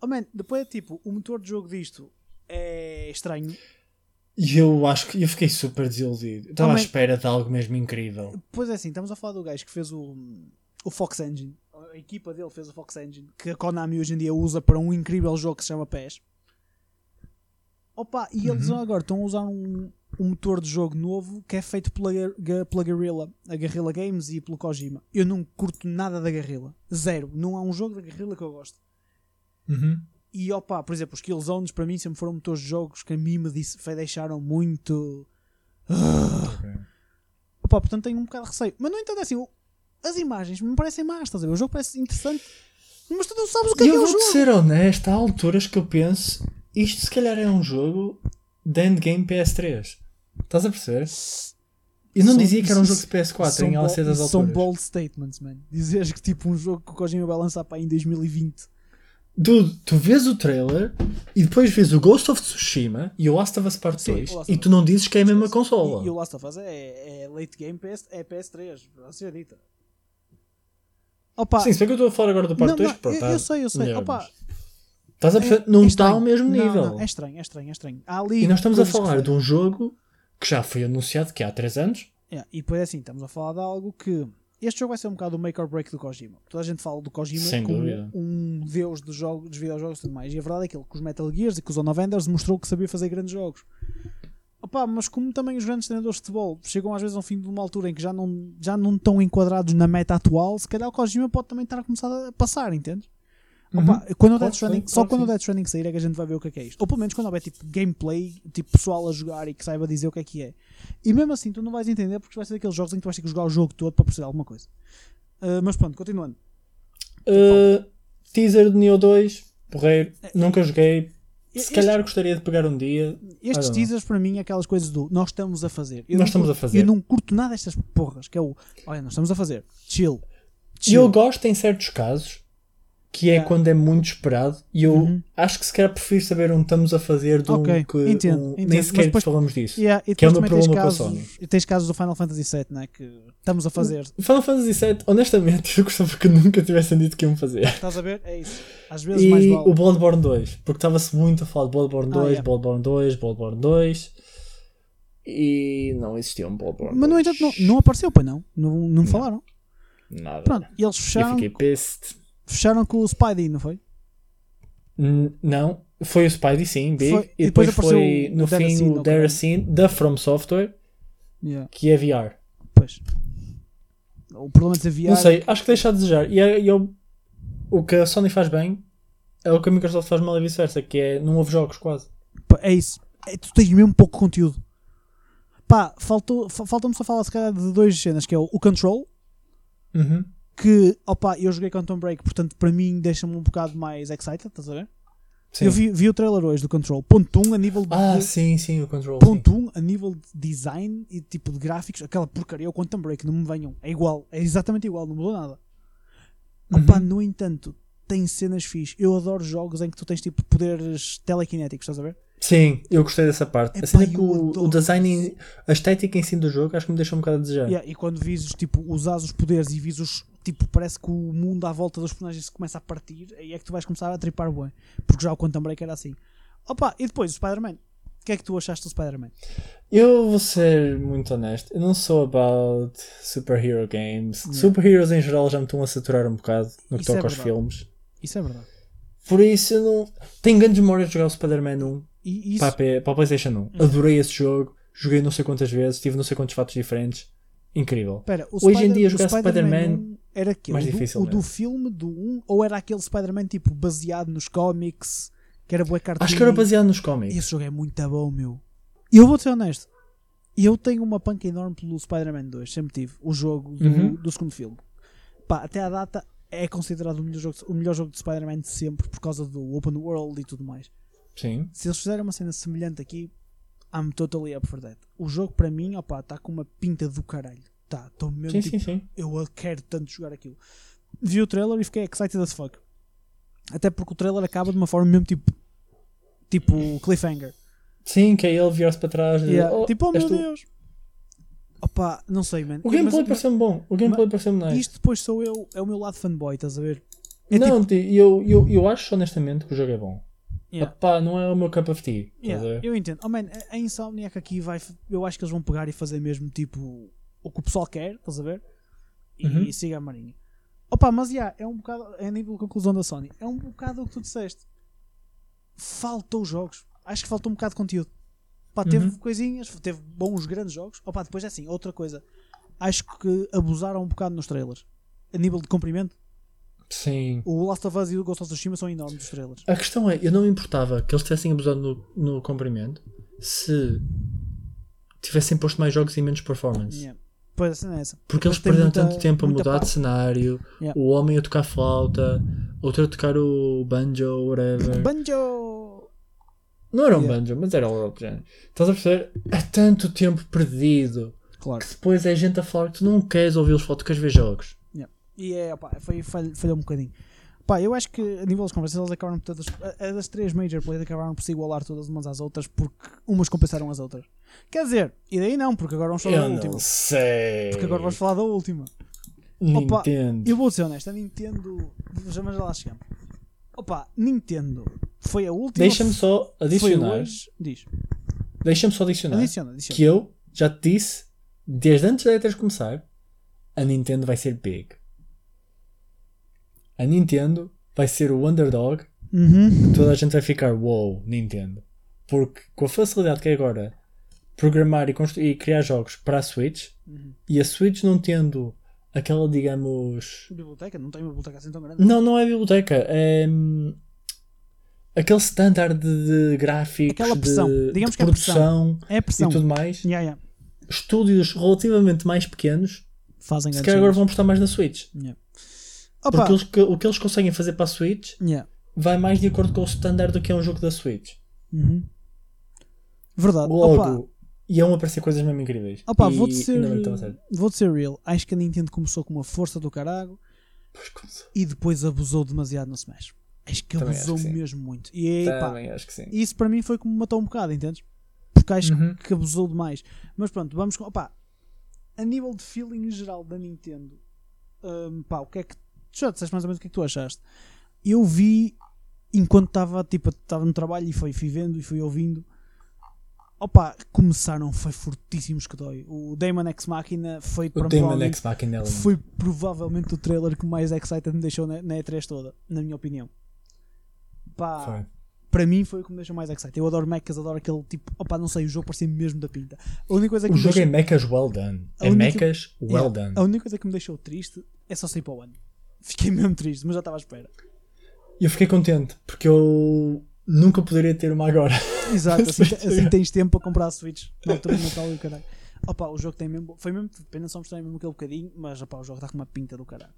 Oh man, depois é tipo, o motor de jogo disto é estranho. E eu acho que eu fiquei super desiludido. Estava Oh, à espera de algo mesmo incrível. Pois é assim, estamos a falar do gajo que fez o, o Fox Engine. A equipa dele fez o Fox Engine, que a Konami hoje em dia usa para um incrível jogo que se chama PES. Opa, e eles agora estão a usar um, um motor de jogo novo que é feito pela, pela Guerrilla, a Guerrilla Games e pelo Kojima. Eu não curto nada da Guerrilla. Zero. Não há um jogo da Guerrilla que eu gosto. Uhum. E opa, por exemplo, os Killzones para mim sempre foram motores de jogos que a mim me disse, fe- deixaram muito. Ok. Opa, portanto tenho um bocado de receio. Mas no entanto, é assim, as imagens me parecem más, estás a ver? O jogo parece interessante, mas tu não sabes o que E é que é eu o jogo. ser honesto, há alturas que eu penso isto se calhar é um jogo de endgame PS3. Estás a perceber? Eu não São- dizia que era um jogo de PS4 São em LC das São alturas. bold statements, man. Dizeres que tipo um jogo que o Kojima vai lançar para aí em 2020. Dude, tu vês o trailer e depois vês o Ghost of Tsushima e o Last of Us Part Sim, 2 o Last e tu não dizes que é a mesma consola. E, e o Last of Us é, é late game PS, é PS3, para ser dita. Opa, Sim, se bem que eu estou a falar agora do Part não, 2, não, pronto, eu, tá eu sei, eu sei. melhor, Opa, Estás a perceber? não é está ao mesmo Não, nível. não, é estranho, é estranho, é estranho. Ali E nós estamos a falar de um jogo que já foi anunciado que há 3 anos. Yeah, e depois é assim, estamos a falar de algo que. Este jogo vai ser um bocado o make or break do Kojima. Toda a gente fala do Kojima Sem como dúvida. um deus dos, jogos, dos videojogos e tudo mais. E a verdade é que ele, com os Metal Gears e com os On of Enders, mostrou que sabia fazer grandes jogos. Opa, mas como também os grandes treinadores de futebol chegam às vezes ao fim de uma altura em que já não, já não estão enquadrados na meta atual, se calhar o Kojima pode também estar a começar a passar, entendes? Opa, quando o Death Stranding, sim, só quando o. Death Stranding sair é que a gente vai ver o que é que é isto. Ou pelo menos quando houver tipo gameplay, tipo pessoal a jogar e que saiba dizer o que é que é. E mesmo assim tu não vais entender porque vai ser daqueles jogos em que tu vais ter que jogar o jogo todo para perceber alguma coisa. Ah, mas pronto, continuando. Uh, teaser de Neo 2, porreiro, nunca joguei, Se Este- calhar gostaria de pegar um dia. Estes teasers para mim é aquelas coisas do nós estamos a fazer. Eu Nós não estamos curto- a fazer. Eu não curto nada destas porras, que é o olha, nós estamos a fazer. Chill. E Chill. eu gosto em certos casos que é Yeah. quando é muito esperado e eu Uhum. acho que se calhar prefiro saber um estamos a fazer do Ok, que entendo, um- entendo. nem sequer depois- falamos disso. Yeah, que é o meu problema com a casos, e tens casos do Final Fantasy VII, né, que estamos a fazer. (laughs) Final Fantasy VII, honestamente, (laughs) eu gostava que nunca tivessem dito que iam fazer. Estás a ver? É isso. Às vezes mais E vale. o Bloodborne 2, porque estava-se muito a falar de Bloodborne Ah, 2, yeah. Bloodborne 2, Bloodborne 2 e não existia um Bloodborne Mas no 2. entanto não, não apareceu, pois não. Não, não falaram. Nada. Pronto, e eles eu fecharam, fiquei pissed. Fecharam com o Spidey, não foi? N- Não, foi o Spidey, sim, Big. Foi- e depois depois, foi no fim Scene, o Scene da From Software, Yeah. que é VR. Pois. O problema de VR. Não sei, acho que deixa a desejar. E, é, e é o, que a Sony faz bem é o que a Microsoft faz mal e vice-versa, que é não houve jogos quase. É isso. É, tu tens mesmo pouco conteúdo. Pá, falta-me só falar se calhar de duas cenas, que é o, o Control, Uhum. Que, opa, eu joguei Quantum Break, portanto, para mim deixa-me um bocado mais excited, estás a ver? Sim. Eu vi, vi o trailer hoje do Control. Ponto 1 um, a nível de. Ah, sim, sim, o Control. Ponto 1 um, a nível de design e tipo de gráficos, aquela porcaria, o Quantum Break, não me venham. É igual, é exatamente igual, não mudou nada. Uhum. Opa, no entanto, tem cenas fixe. Eu adoro jogos em que tu tens tipo poderes telequinéticos, estás a ver? Sim, eu gostei dessa parte. É que eu o, o design, a estética em si do jogo, acho que me deixou um bocado a desejar. Yeah, e quando vises, tipo, usares os poderes e vises, tipo, parece que o mundo à volta dos personagens se começa a partir, aí é que tu vais começar a tripar bem. Porque já o Quantum Break era assim. Opa, e depois o Spider-Man. O que é que tu achaste do Spider-Man? Eu vou ser muito honesto, eu não sou about superhero games. Yeah. Superheroes em geral já me estão a saturar um bocado no que Isso é toca aos filmes. Isso é verdade. Por isso eu não. Tenho grandes memórias de jogar o Spider-Man 1 E isso, para, a para a PlayStation 1. Adorei esse jogo, joguei não sei quantas vezes, tive não sei quantos fatos diferentes. Incrível. Espera, o Hoje em Spider- dia jogar Spider-Man 1 era aquele, mais o do- difícil o do filme do 1 ou era aquele Spider-Man tipo baseado nos cómics, que era bué cartoon? Acho que era baseado nos cómics. Esse jogo é muito bom, meu. E eu vou ser honesto. Eu tenho uma panca enorme pelo Spider-Man 2, sempre tive. O jogo do, Uhum. do segundo filme. Pá, até à data é considerado o melhor jogo, o melhor jogo de Spider-Man de sempre por causa do open world e tudo mais. Sim. Se eles fizerem uma cena semelhante aqui, I'm totally up for that. O jogo para mim, opá, está com uma pinta do caralho. Tá, estou mesmo Sim, tipo, sim, sim. eu quero tanto jogar aquilo. Vi o trailer e fiquei excited as fuck. Até porque o trailer acaba de uma forma mesmo tipo tipo cliffhanger. Sim, que é ele virar-se para trás. Yeah. "Oh, tipo, oh meu tu." Deus. Opa, não sei, man. O gameplay pareceu-me bom. O gameplay pareceu-me nice. Isto depois sou eu, é o meu lado fanboy, estás a ver? É não, ti- eu, eu, eu acho honestamente que o jogo é bom. Yeah. Opá, não é o meu cup of tea. Yeah, eu entendo. Oh, man, a Insomniac aqui vai. Eu acho que eles vão pegar e fazer mesmo tipo o que o pessoal quer, estás a ver? E, Uhum. e siga a marinha. Opa, mas yeah, é um bocado. É a nível de conclusão da Sony. É um bocado o que tu disseste. Faltou jogos. Acho que faltou um bocado de conteúdo. Pá, teve Uhum. coisinhas, teve bons grandes jogos. Opa, depois é assim, outra coisa. Acho que abusaram um bocado nos trailers. A nível de comprimento, Sim. o Last of Us e o Ghost of Tsushima são enormes os trailers. A questão é, eu não me importava que eles tivessem abusado no, no comprimento se tivessem posto mais jogos e menos performance. Yeah. Pois assim é. Porque eles perderam muita- tanto tempo a mudar de cenário, Yeah. o homem a tocar flauta, outro a tocar o banjo, whatever. Banjo! não era um Yeah. banjo, mas era algo do género. Estás a perceber? É tanto tempo perdido Claro. que depois é gente a falar que tu não queres ouvir os tu queres ver jogos. E é, opá, foi, falhou, falhou um bocadinho. Pá, eu acho que a nível das conversas eles acabaram por todas. a- a das três major plays acabaram por se igualar todas umas às outras porque umas compensaram as outras. Quer dizer, e daí não, porque agora vamos falar da Eu última. não sei. Porque agora vamos falar da última. Opa, Nintendo. Eu vou ser honesto, a Nintendo. Já, mas já lá chegamos. Opa, Nintendo foi a última. Deixa-me só adicionar. Diz. Deixa-me só adicionar. Adiciona, adiciona. que eu já te disse, desde antes da E3 começar, a Nintendo vai ser big. A Nintendo vai ser o underdog, Uhum. toda a gente vai ficar wow, Nintendo. Porque com a facilidade que é agora programar e, e criar jogos para a Switch, Uhum. e a Switch não tendo aquela, digamos. Biblioteca? Não tem uma biblioteca assim tão grande. Não, não é biblioteca, é. hum, Aquele standard de, gráficos, Aquela pressão. de, Digamos de que é produção É pressão. e tudo mais. Yeah, yeah. estúdios relativamente mais pequenos, Fazem se calhar agora vão apostar mais na Switch. Yeah. Opa, Porque eles o que eles conseguem fazer para a Switch yeah. vai mais de acordo com o standard do que é um jogo da Switch. Uhum. Verdade. Logo, Opa, iam aparecer coisas mesmo incríveis. opa, E vou-te ser, vou ser real. Acho que a Nintendo começou com uma força do carago e depois abusou demasiado no Smash. Acho que Também abusou que mesmo muito. E aí, pá, Também acho que sim. isso para mim foi como me matou um bocado, entendes? Porque acho Uhum. que abusou demais. Mas pronto, vamos com. Opá, a nível de feeling em geral da Nintendo, hum, pá, o que é que. Tu Já disseste mais ou menos o que é que tu achaste? Eu vi enquanto estava tipo, no trabalho e fui, fui vendo e fui ouvindo. Opa, começaram, foi fortíssimos que dói. O Damon X Machina foi in Element. foi provavelmente o trailer que mais excited me deixou na, na E3 toda, na minha opinião. Pá, Foi. para mim foi o que me deixou mais excited. Eu adoro mechas, adoro aquele tipo. Opá, não sei, o jogo parecia mesmo da pinta. A única coisa que O jogo deixou, é mechas well done. A É única- mechas well Yeah, done. A única coisa que me deixou triste é só sair para o ano. Fiquei mesmo triste, mas já estava à espera. Eu fiquei contente porque eu nunca poderia ter uma agora. Exato, (laughs) assim, assim tens tempo para comprar a Switch na altura do Natal e o caralho. Opa, o jogo tem mesmo. Foi mesmo. Pena só mostrar mesmo aquele bocadinho, mas opa, o jogo está com uma pinta do caralho.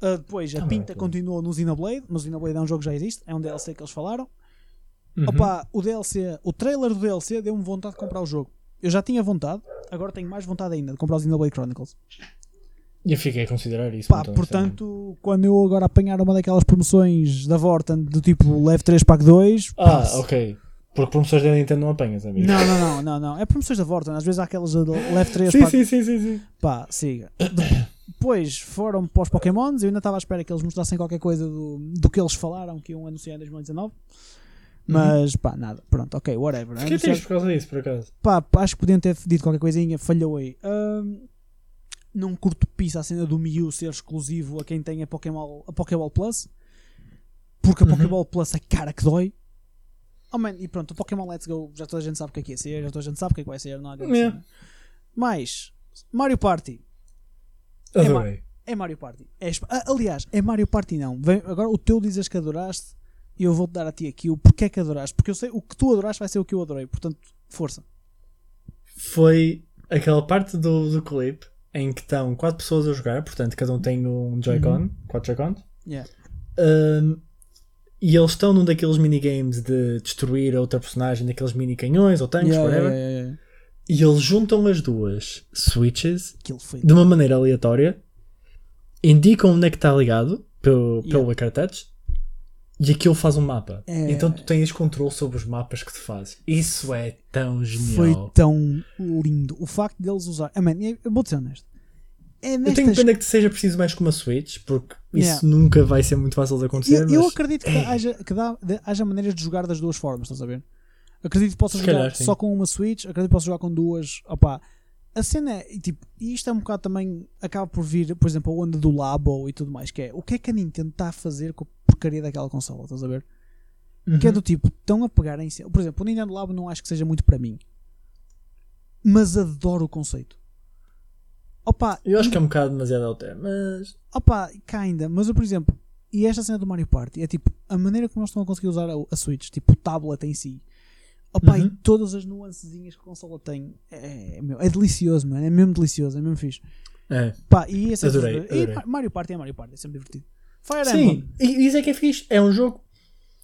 Ah, depois, a Tá pinta bem, continuou no Xenoblade, mas o Xenoblade é um jogo que já existe, é um DLC que eles falaram. Uhum. Opa, o DLC, o trailer do DLC deu-me vontade de comprar o jogo. Eu já tinha vontade, agora tenho mais vontade ainda de comprar o Xenoblade Chronicles. E eu fiquei a considerar isso. Pá, muito portanto, quando eu agora apanhar uma daquelas promoções da Vorten do tipo Leve 3 Pack 2, Ah, pá, ok. Porque promoções da Nintendo não apanhas, amigo. Não, não, não, não, não. É promoções da Vorten. Às vezes há aquelas de Leve 3 Sim, Pack sim, sim, sim, sim. Pá, siga. Depois foram para os Pokémons. Eu ainda estava à espera que eles mostrassem qualquer coisa do, do que eles falaram que iam anunciar em 2019. Mas pá, nada. Pronto, ok, whatever. Fiquei triste por causa disso, por acaso. pá, acho que podiam ter dito qualquer coisinha. Falhou aí. Ahm, não curto pisa a cena do Mew ser exclusivo a quem tem a Pokémon, a Pokéball Plus. Porque a Uhum. Pokéball Plus é cara que dói. Oh, man, e pronto, o Pokémon Let's Go já toda a gente sabe o que é que é ser, já toda a gente sabe o que é que vai ser, não há grande Yeah. cena. Mas, Mario Party É Adorei. é Mario Party. É aliás, é Mario Party não. Vem- agora o teu dizes que adoraste e eu vou-te dar a ti aqui o porquê que adoraste. Porque eu sei o que tu adoraste vai ser o que eu adorei. Portanto, força. Foi aquela parte do, do clipe em que estão quatro pessoas a jogar, portanto, cada um tem um Joy-Con, Uhum. quatro Joy-Cons. Yeah. Um, e eles estão num daqueles minigames de destruir a outra personagem, daqueles mini canhões ou tanques, Yeah, whatever. yeah. E eles juntam as duas switches de uma maneira aleatória, indicam onde é que está ligado pelo, pelo Touch e aquilo faz um mapa. É. Então tu tens controle sobre os mapas que tu fazes. Isso é tão genial. Foi tão lindo. O facto deles usar. Ah, man, eu vou ser honesto. É Eu nestas... tenho pena que seja preciso mais que uma Switch, porque isso Yeah. nunca vai ser muito fácil de acontecer. eu, eu mas- acredito que, haja, que dá- haja maneiras de jogar das duas formas, estás a ver? Acredito que possas Se jogar calhar, só com uma Switch, acredito que possas jogar com duas. Opá, a cena é, e, tipo, e isto é um bocado também, acaba por vir, por exemplo, a onda do Labo e tudo mais, que é o que é que a Nintendo está a fazer com a porcaria daquela consola, estás a ver? Que é Uhum. do tipo, estão a pegar em. Por exemplo, o Nintendo Labo não acho que seja muito para mim, mas adoro o conceito. Opa, Eu acho que é um bocado demasiado alter, mas. Opa, kinda, mas eu, por exemplo, e esta cena do Mario Party é tipo a maneira como eles estão a conseguir usar a, a Switch, tipo o tablet em si. Opa, e Uhum. todas as nuancezinhas que a consola tem é, é, meu, é delicioso, mano, é mesmo delicioso, é mesmo fixe. É. Pá, e esse Adorei, e adorei. Ma- Mario Party é Mario Party, é sempre divertido. Fire Emblem, Sim, e isso é que é fixe. É um jogo.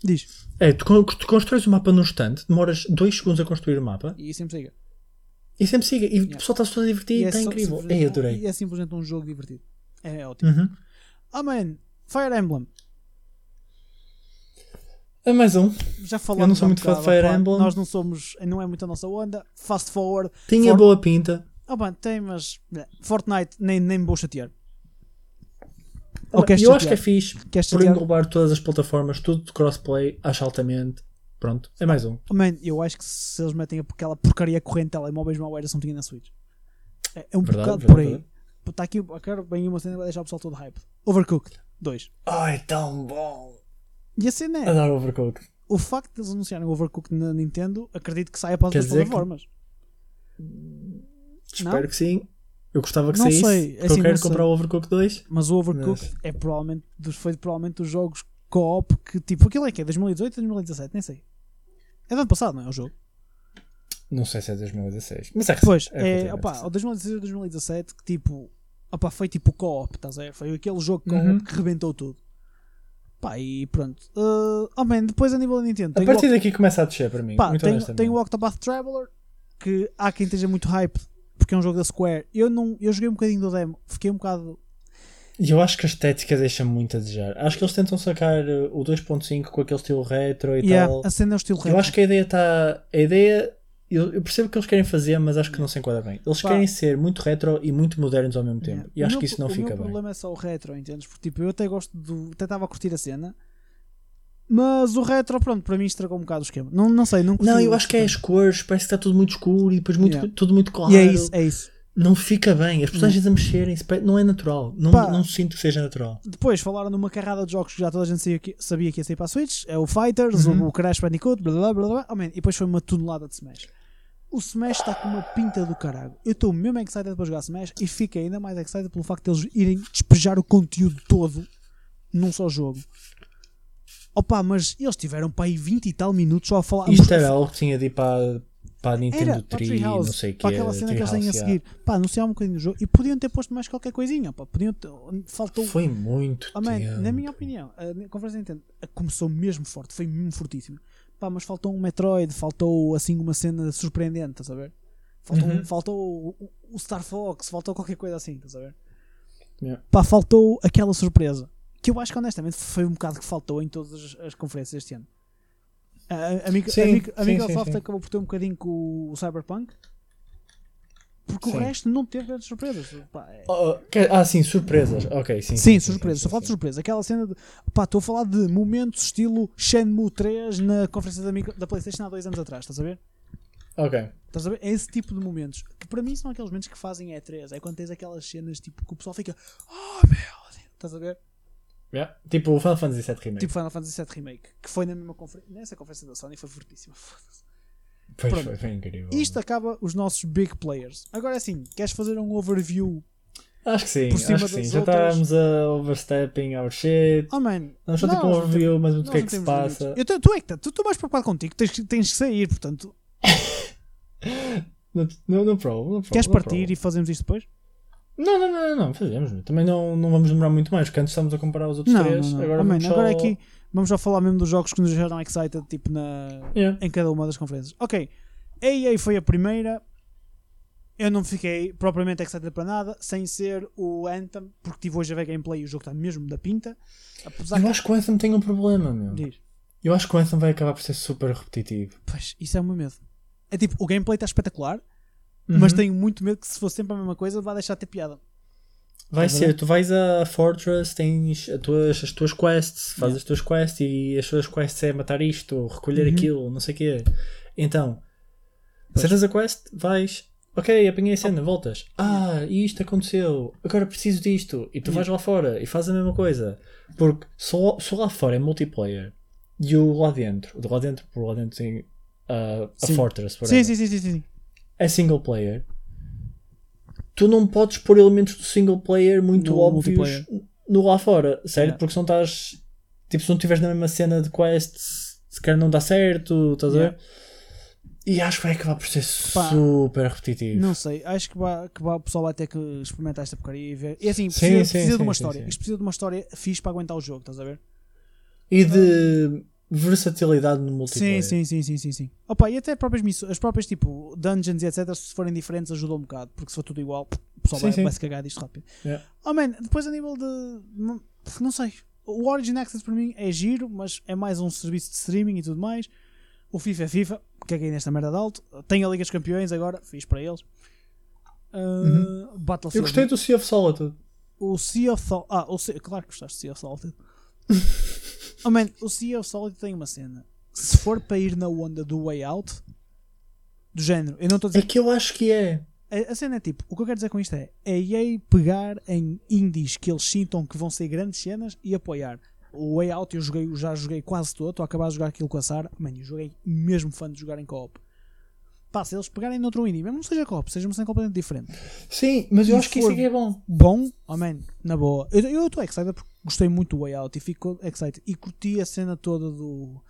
diz, É, tu, tu constróis o mapa num instante, demoras 2 segundos a construir o mapa e sempre siga. e sempre siga. E o pessoal está-se todo a divertir, E é está só- incrível. simplesmente Ei, um- adorei. E é simplesmente um jogo divertido. É ótimo. Uhum. Ah, man, Fire Emblem. É mais um. Já falamos Eu não sou muito fã de Fire Emblem. Nós não somos, não é muito a nossa onda. Fast forward, Tinha For- boa pinta. Ah, bem, tem, mas né, Fortnite nem, nem me vou chatear. Ah, queres eu acho que é chatear? fixe Queres por chatear? englobar todas as plataformas, tudo de crossplay, acho altamente. Pronto, é mais um. Man, eu acho que se eles metem aquela porcaria corrente de telemóveis, mal era se não tinha na Switch. É, é um Verdade, bocado verdade, por aí. verdade. Está aqui, eu quero bem uma cena vai deixar o pessoal todo hype. Overcooked 2. Ai, tão bom. E a cena é, Adoro Overcooked. o facto de eles anunciarem o Overcooked na Nintendo, acredito que saia para as dizer que- plataformas. Espero Não? que sim. Eu gostava que Não saísse. sei, porque assim, eu quero comprar o Overcooked 2. Mas o Overcooked é provavelmente dos, foi provavelmente dos jogos co-op que tipo, aquilo é que é 2018 ou 2017, nem sei. É do ano passado, não é o jogo? Não sei se é 2016. Mas é recente. Pois, é é, opa, o 2016 ou 2017 que tipo, opa, foi tipo co-op, estás a ver? Foi aquele jogo co-op Uhum. que rebentou tudo. Pá, e pronto. Uh, oh man, depois a nível da Nintendo. A partir daqui começa a descer para mim. Pá, muito tem o Octopath Traveler, que há quem esteja muito hype, porque é um jogo da Square. Eu, não, eu joguei um bocadinho do demo, fiquei um bocado. E eu acho que a estética deixa muito a desejar. Acho que eles tentam sacar uh, o 2.5 com aquele estilo retro e Yeah, tal. a cena é o estilo Eu retro. acho que a ideia está. A ideia. Eu, eu percebo o que eles querem fazer, mas acho que não se enquadra bem. Eles Pá. querem ser muito retro e muito modernos ao mesmo tempo. Yeah. E O acho meu que isso não fica O bem. problema é só o retro, entendes? Porque tipo, eu até gosto do. Até estava a curtir a cena. Mas o retro, pronto, para mim estragou um bocado o esquema. Não, não sei, não Não, eu o acho que é as cores, parece que está tudo muito escuro e depois muito, Yeah. tudo muito claro. E é isso, é isso. Não fica bem. As personagens a mexerem-se, pare- não é natural. Não, Pá. não sinto que seja natural. Depois falaram numa carrada de jogos que já toda a gente sabia que, sabia que ia sair para a Switch. É o Fighters, Uhum. o Crash Bandicoot, blá blá blá blá. Oh, man, e depois foi uma tonelada de Smash. O Smash está com uma pinta do caralho. Eu estou mesmo excited para jogar Smash e fico ainda mais excited pelo facto de eles irem despejar o conteúdo todo num só jogo. Opa, mas eles tiveram para aí 20 e tal minutos só a falar. Isto era algo que tinha de ir para, para a Nintendo Era, para Tree, Treehouse, não sei o que. para aquela cena que eles têm a seguir. Pá, anunciaram um bocadinho do jogo e podiam ter posto mais qualquer coisinha. Pá, podiam ter, faltou. Foi muito Oh, man, na minha opinião, a conferência da Nintendo começou mesmo forte, foi mesmo fortíssimo. Pá, mas faltou um Metroid, faltou assim uma cena surpreendente, estás a ver? Faltou, Uhum. faltou o, o Star Fox, faltou qualquer coisa assim, estás a ver? Yeah. Pá, faltou aquela surpresa. Que eu acho que honestamente foi um bocado que faltou em todas as, as conferências este ano. A, a, Mic- Sim, a Mic- a sim, Microsoft sim, acabou por ter um bocadinho com o Cyberpunk. Porque o resto não teve grandes surpresas. Pá, é- Oh, oh, que- ah, sim, surpresas. Ok, sim. Sim, surpresa, sim, só falta sim. surpresa. Aquela cena de. Pá, estou a falar de momentos estilo Shenmue 3 na conferência da, micro- da PlayStation há dois anos atrás, estás a ver? Ok. Estás a ver? É esse tipo de momentos. Que para mim são aqueles momentos que fazem E3. É quando tens aquelas cenas tipo que o pessoal fica. Oh meu Deus! Estás a ver? Yeah. Tipo o Final Fantasy VII Remake. Tipo Final Fantasy VII Remake. Que foi na mesma conferência. Nessa conferência da Sony foi fortíssima. (laughs) Foda-se. Pois pronto. foi, foi incrível. Isto acaba os nossos big players. Agora assim, queres fazer um overview? Acho que sim, acho que sim. Já estávamos a overstepping our shit. Oh man. Vamos só tipo um não overview, mas o que é não que se passa. Eu tô- tu é que tá- tu estou mais preocupado contigo. Tens, que- tens que sair, portanto. (laughs) No, no, no problem, Queres problem, no partir problem. e fazemos isto depois? Não, não, não, não, fazemos. Também não, não vamos demorar muito mais, porque antes estamos a comparar os outros Não, três. não, não. Agora, Oh, man, só... agora aqui vamos já falar mesmo dos jogos que nos deixaram excited tipo na, Yeah. em cada uma das conferências. Ok, a EA foi a primeira. Eu não fiquei propriamente excited para nada, sem ser o Anthem, porque tive hoje a ver gameplay e o jogo está mesmo da pinta. Apesar Eu que. acho que o Anthem tem um problema, meu. Diz. Eu acho que o Anthem vai acabar por ser super repetitivo. Pois, isso é o meu medo. É tipo, o gameplay está espetacular, mas Uhum. tenho muito medo que se for sempre a mesma coisa vai deixar de ter piada. Vai ser, tu vais a Fortress, tens as tuas, as tuas quests, fazes Yeah. as tuas quests e as tuas quests é matar isto, recolher Uhum. aquilo, não sei o quê. Então, acertas a quest, vais, ok, apanhei a cena, voltas. Ah, e isto aconteceu, agora preciso disto. E tu vais lá fora e fazes a mesma coisa. Porque só, só lá fora é multiplayer e o lá dentro, o de lá dentro, por lá dentro tem ah, a Sim. Fortress, Sim, whatever, sim, sim, sim, sim. É single player. Tu não podes pôr elementos do single player muito No óbvios no lá fora, certo? Yeah. Porque se não estás. Tipo, se não estiveres na mesma cena de quests, se calhar não dá certo, estás a Yeah. ver? E acho que vai acabar por ser Pá, super repetitivo. Não sei, acho que, vai, que vai- o pessoal vai ter que experimentar esta porcaria e ver. E assim, Sim, precisa, sim, precisa de sim, uma sim, história. sim. Isto precisa de uma história fixe para aguentar o jogo, estás a ver? E de versatilidade no multiplayer. sim, sim, sim, sim, sim. Opa, e até as próprias missões, as próprias tipo dungeons e etc, se forem diferentes ajudam um bocado, porque se for tudo igual, o pessoal Sim, vai, sim. vai se cagar disto rápido. Yeah. Oh man, depois a nível de. Não, sei. O Origin Access para mim é giro, mas é mais um serviço de streaming e tudo mais. O FIFA é FIFA, caguei nesta merda de alto. Tem a Liga dos Campeões agora, fiz para eles. Uh, Uhum. Eu gostei do Sea of Solitude. O Sea of Solitude. Ah, o sea... claro que gostaste de Sea of Solitude. (laughs) oh man, o Sea of Solitude tem uma cena. Se for para ir na onda do Way Out, do género, eu não estou a É dizer. que eu acho que é. A, a cena é tipo, o que eu quero dizer com isto é a EA pegar em indies que eles sintam que vão ser grandes cenas e apoiar. O Way Out eu joguei, já joguei quase todo, estou a acabar de jogar aquilo com a Sara. Mano, eu joguei mesmo fã de jogar em co-op. Pá, se eles pegarem noutro indie, mesmo não seja co-op, seja uma cena completamente diferente. Sim, mas eu E acho que isso aqui é bom. bom, oh na boa. Eu estou excited porque gostei muito do Way Out e fico excited. E curti a cena toda do.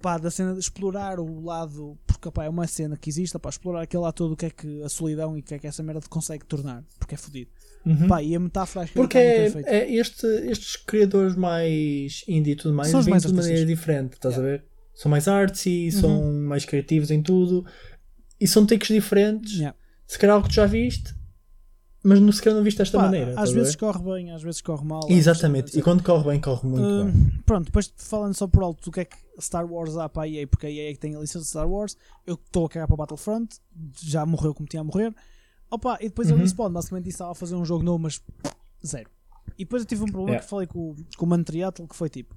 pá, da cena de explorar o lado, porque pá, é uma cena que existe, pá, explorar aquele lado todo o que é que a solidão e o que é que essa merda consegue tornar, porque é fodido. Uhum. Pá, e a metáfora acho que Porque é, feita. é este, estes criadores mais indie e tudo mais São vêm mais de maneira diferente, estás Yeah. a ver? São mais artsy, são mais criativos em tudo e são takes diferentes. Yeah. Se calhar algo que tu já viste, mas não, se calhar não viste desta Pá, maneira. às vezes corre bem, às vezes corre mal. Exatamente. E quando corre bem, corre muito Uh, bem. Pronto, depois falando só por alto do que é que Star Wars há para a EA, porque a EA é que tem a licença de Star Wars, eu estou a cagar para o Battlefront, já morreu como tinha a morrer. Opa, e depois a Uhum. Respawn basicamente disse estava a fazer um jogo novo, mas zero. E depois eu tive um problema Yeah. que falei com, o- com o Mano Triathlon, que foi tipo: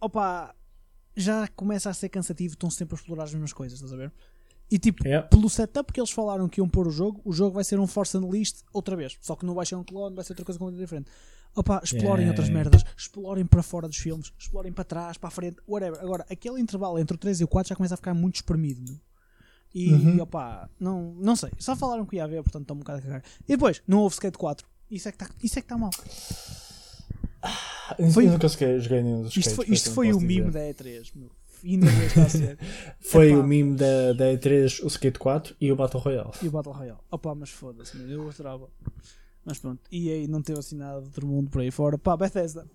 opa, já começa a ser cansativo, estão sempre a explorar as mesmas coisas, estás a ver? E tipo, Yeah. pelo setup que eles falaram que iam pôr o jogo, o jogo vai ser um Force Unleashed outra vez. Só que não vai ser um clone, vai ser outra coisa completamente diferente. Opa, explorem Yeah. outras merdas, explorem para fora dos filmes, explorem para trás, para a frente, whatever. Agora, aquele intervalo entre o 3 e o 4 já começa a ficar muito espremido. E Uhum. opa, não, não sei. Só falaram que ia haver, portanto estão um bocado a cagar. E depois, não houve Skate 4. Isso é que está é que tá mal. Foi- Eu nunca joguei, joguei nenhum dos Isto foi, isto foi o dizer. da E3. Meu. Ainda está a ser. (laughs) Foi Epá. o meme da, da E3, o Skate 4 e o Battle Royale. E o Battle Royale. Opa, mas foda-se, eu adorava. Mas pronto, e aí não teve assim nada de outro mundo por aí fora. Pá, Bethesda.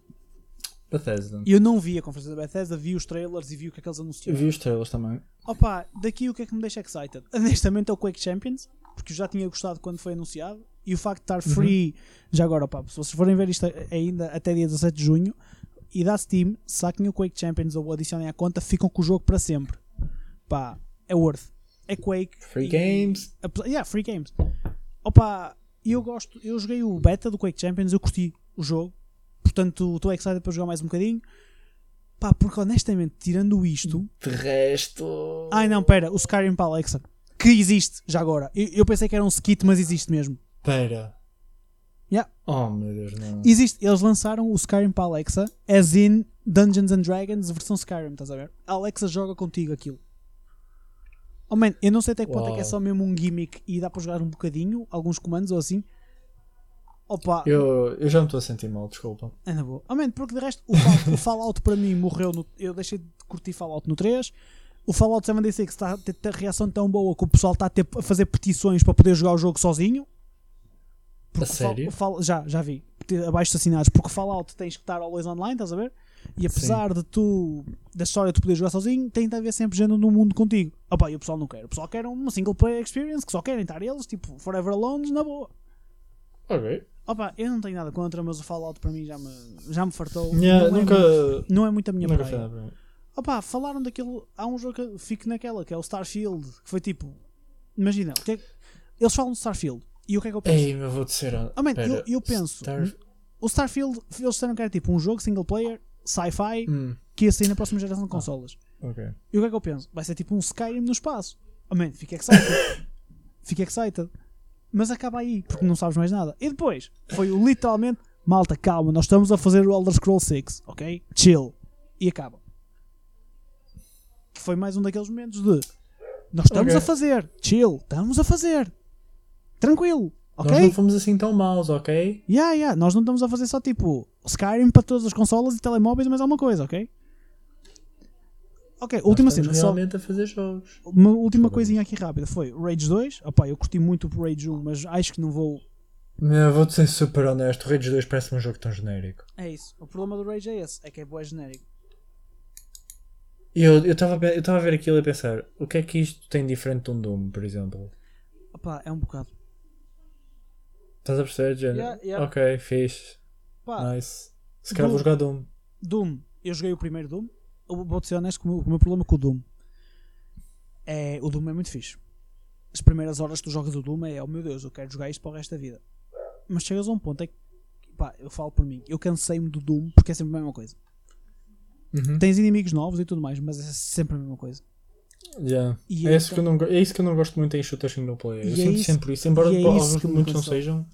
Bethesda. Eu não vi a conferência da Bethesda, vi os trailers e vi o que é que eles Eu anunciaram. vi os trailers também. Opa, daqui o que é que me deixa excited? (laughs) Honestamente é o Quake Champions, porque eu já tinha gostado quando foi anunciado. E o facto de estar free, já agora, opa, se vocês forem ver isto ainda até dia 17 de junho, e da Steam, saquem o Quake Champions ou o adicionem à conta, ficam com o jogo para sempre. Pá, é worth. É Quake. Free e- games. Apesar- Yeah, free games. Opa, eu gosto, eu joguei o beta do Quake Champions, eu curti o jogo, portanto estou excited para jogar mais um bocadinho. Pá, porque honestamente, tirando isto, De resto. Ai não, pera, o Skyrim para Alexa. Que existe, já agora. Eu, eu pensei que era um skit, mas existe mesmo. Pera. Yeah. Oh meu Deus, não. Existe. Eles lançaram o Skyrim para Alexa, as in Dungeons and Dragons, versão Skyrim, estás a ver? A Alexa joga contigo aquilo. Oh man, eu não sei até que ponto é que é só mesmo um gimmick e dá para jogar um bocadinho, alguns comandos ou assim. Opa, Eu, eu já me estou a sentir mal, desculpa. é na boa. Oh man, porque de resto, o, Fall- o Fallout para mim morreu. No, eu deixei de curtir Fallout no 3. O Fallout 76 está a ter, reação tão boa que o pessoal está a, ter, a fazer petições para poder jogar o jogo sozinho. A o Fal- sério? o Fal- já, já vi. Abaixo assinados. Porque o Fallout tens que estar always online, estás a ver? E apesar de tu, da história, tu poder jogar sozinho, tem de haver sempre gente no mundo contigo. Opa, e o pessoal não quer. O pessoal quer uma single player experience que só querem estar eles, tipo, Forever Alone, na boa. Ok. Opa, eu não tenho nada contra, mas o Fallout para mim já me, já me fartou. Yeah, não, nunca. é muito, não é muito a minha praia. Opa, falaram daquele. Há um jogo que eu fico naquela, que é o Starfield, que foi tipo. Imagina, o que é- eles falam de Starfield. E o que é que eu penso? Ei, eu vou dizer. Ah, man, eu, eu penso. Star- O Starfield, eles disseram que era tipo um jogo single player, sci-fi, Hum, que ia sair na próxima geração de consolas. ok. E o que é que eu penso? Vai ser tipo um Skyrim no espaço. Oh, man, fica excited. (laughs) fica excited. Mas acaba aí, porque não sabes mais nada. E depois, foi literalmente, malta, calma, nós estamos a fazer o Elder Scrolls 6, ok? Chill. E acaba. Foi mais um daqueles momentos de nós estamos Ok. a fazer, chill, estamos a fazer. Tranquilo, ok? Nós não fomos assim tão maus, ok? Yeah, yeah, nós não estamos a fazer só tipo Skyrim para todas as consolas e telemóveis, mas alguma coisa, ok? Ok, última Nós cena, estamos só realmente a fazer jogos. uma última coisinha aqui rápida foi Rage 2. Opá, eu curti muito o Rage 1, mas acho que não vou. Vou-te ser super honesto. O Rage 2 parece um jogo tão genérico. É isso. O problema do Rage é esse, é que é boa genérico. Eu estava eu estava a ver aquilo e a pensar: o que é que isto tem diferente de um Doom, por exemplo? Opá, é um bocado. Estás a perceber, Jenny? Yeah, yeah. Ok, fixe. Pá, Nice. Se calhar vou jogar Doom. Doom, eu joguei o primeiro Doom. Vou-te ser honesto com o o meu problema com o Doom. É, o Doom é muito fixe. As primeiras horas que tu jogas o Doom é, oh meu Deus, eu quero jogar isto para o resto da vida. Mas chegas a um ponto, é que, pá, eu falo por mim, eu cansei-me do Doom porque é sempre a mesma coisa. Uhum. Tens inimigos novos e tudo mais, mas é sempre a mesma coisa. Yeah. É, é isso que eu não, é isso que eu não gosto muito em shooters single player. Eu E é sinto isso- sempre isso, embora é alguns muitos não sejam.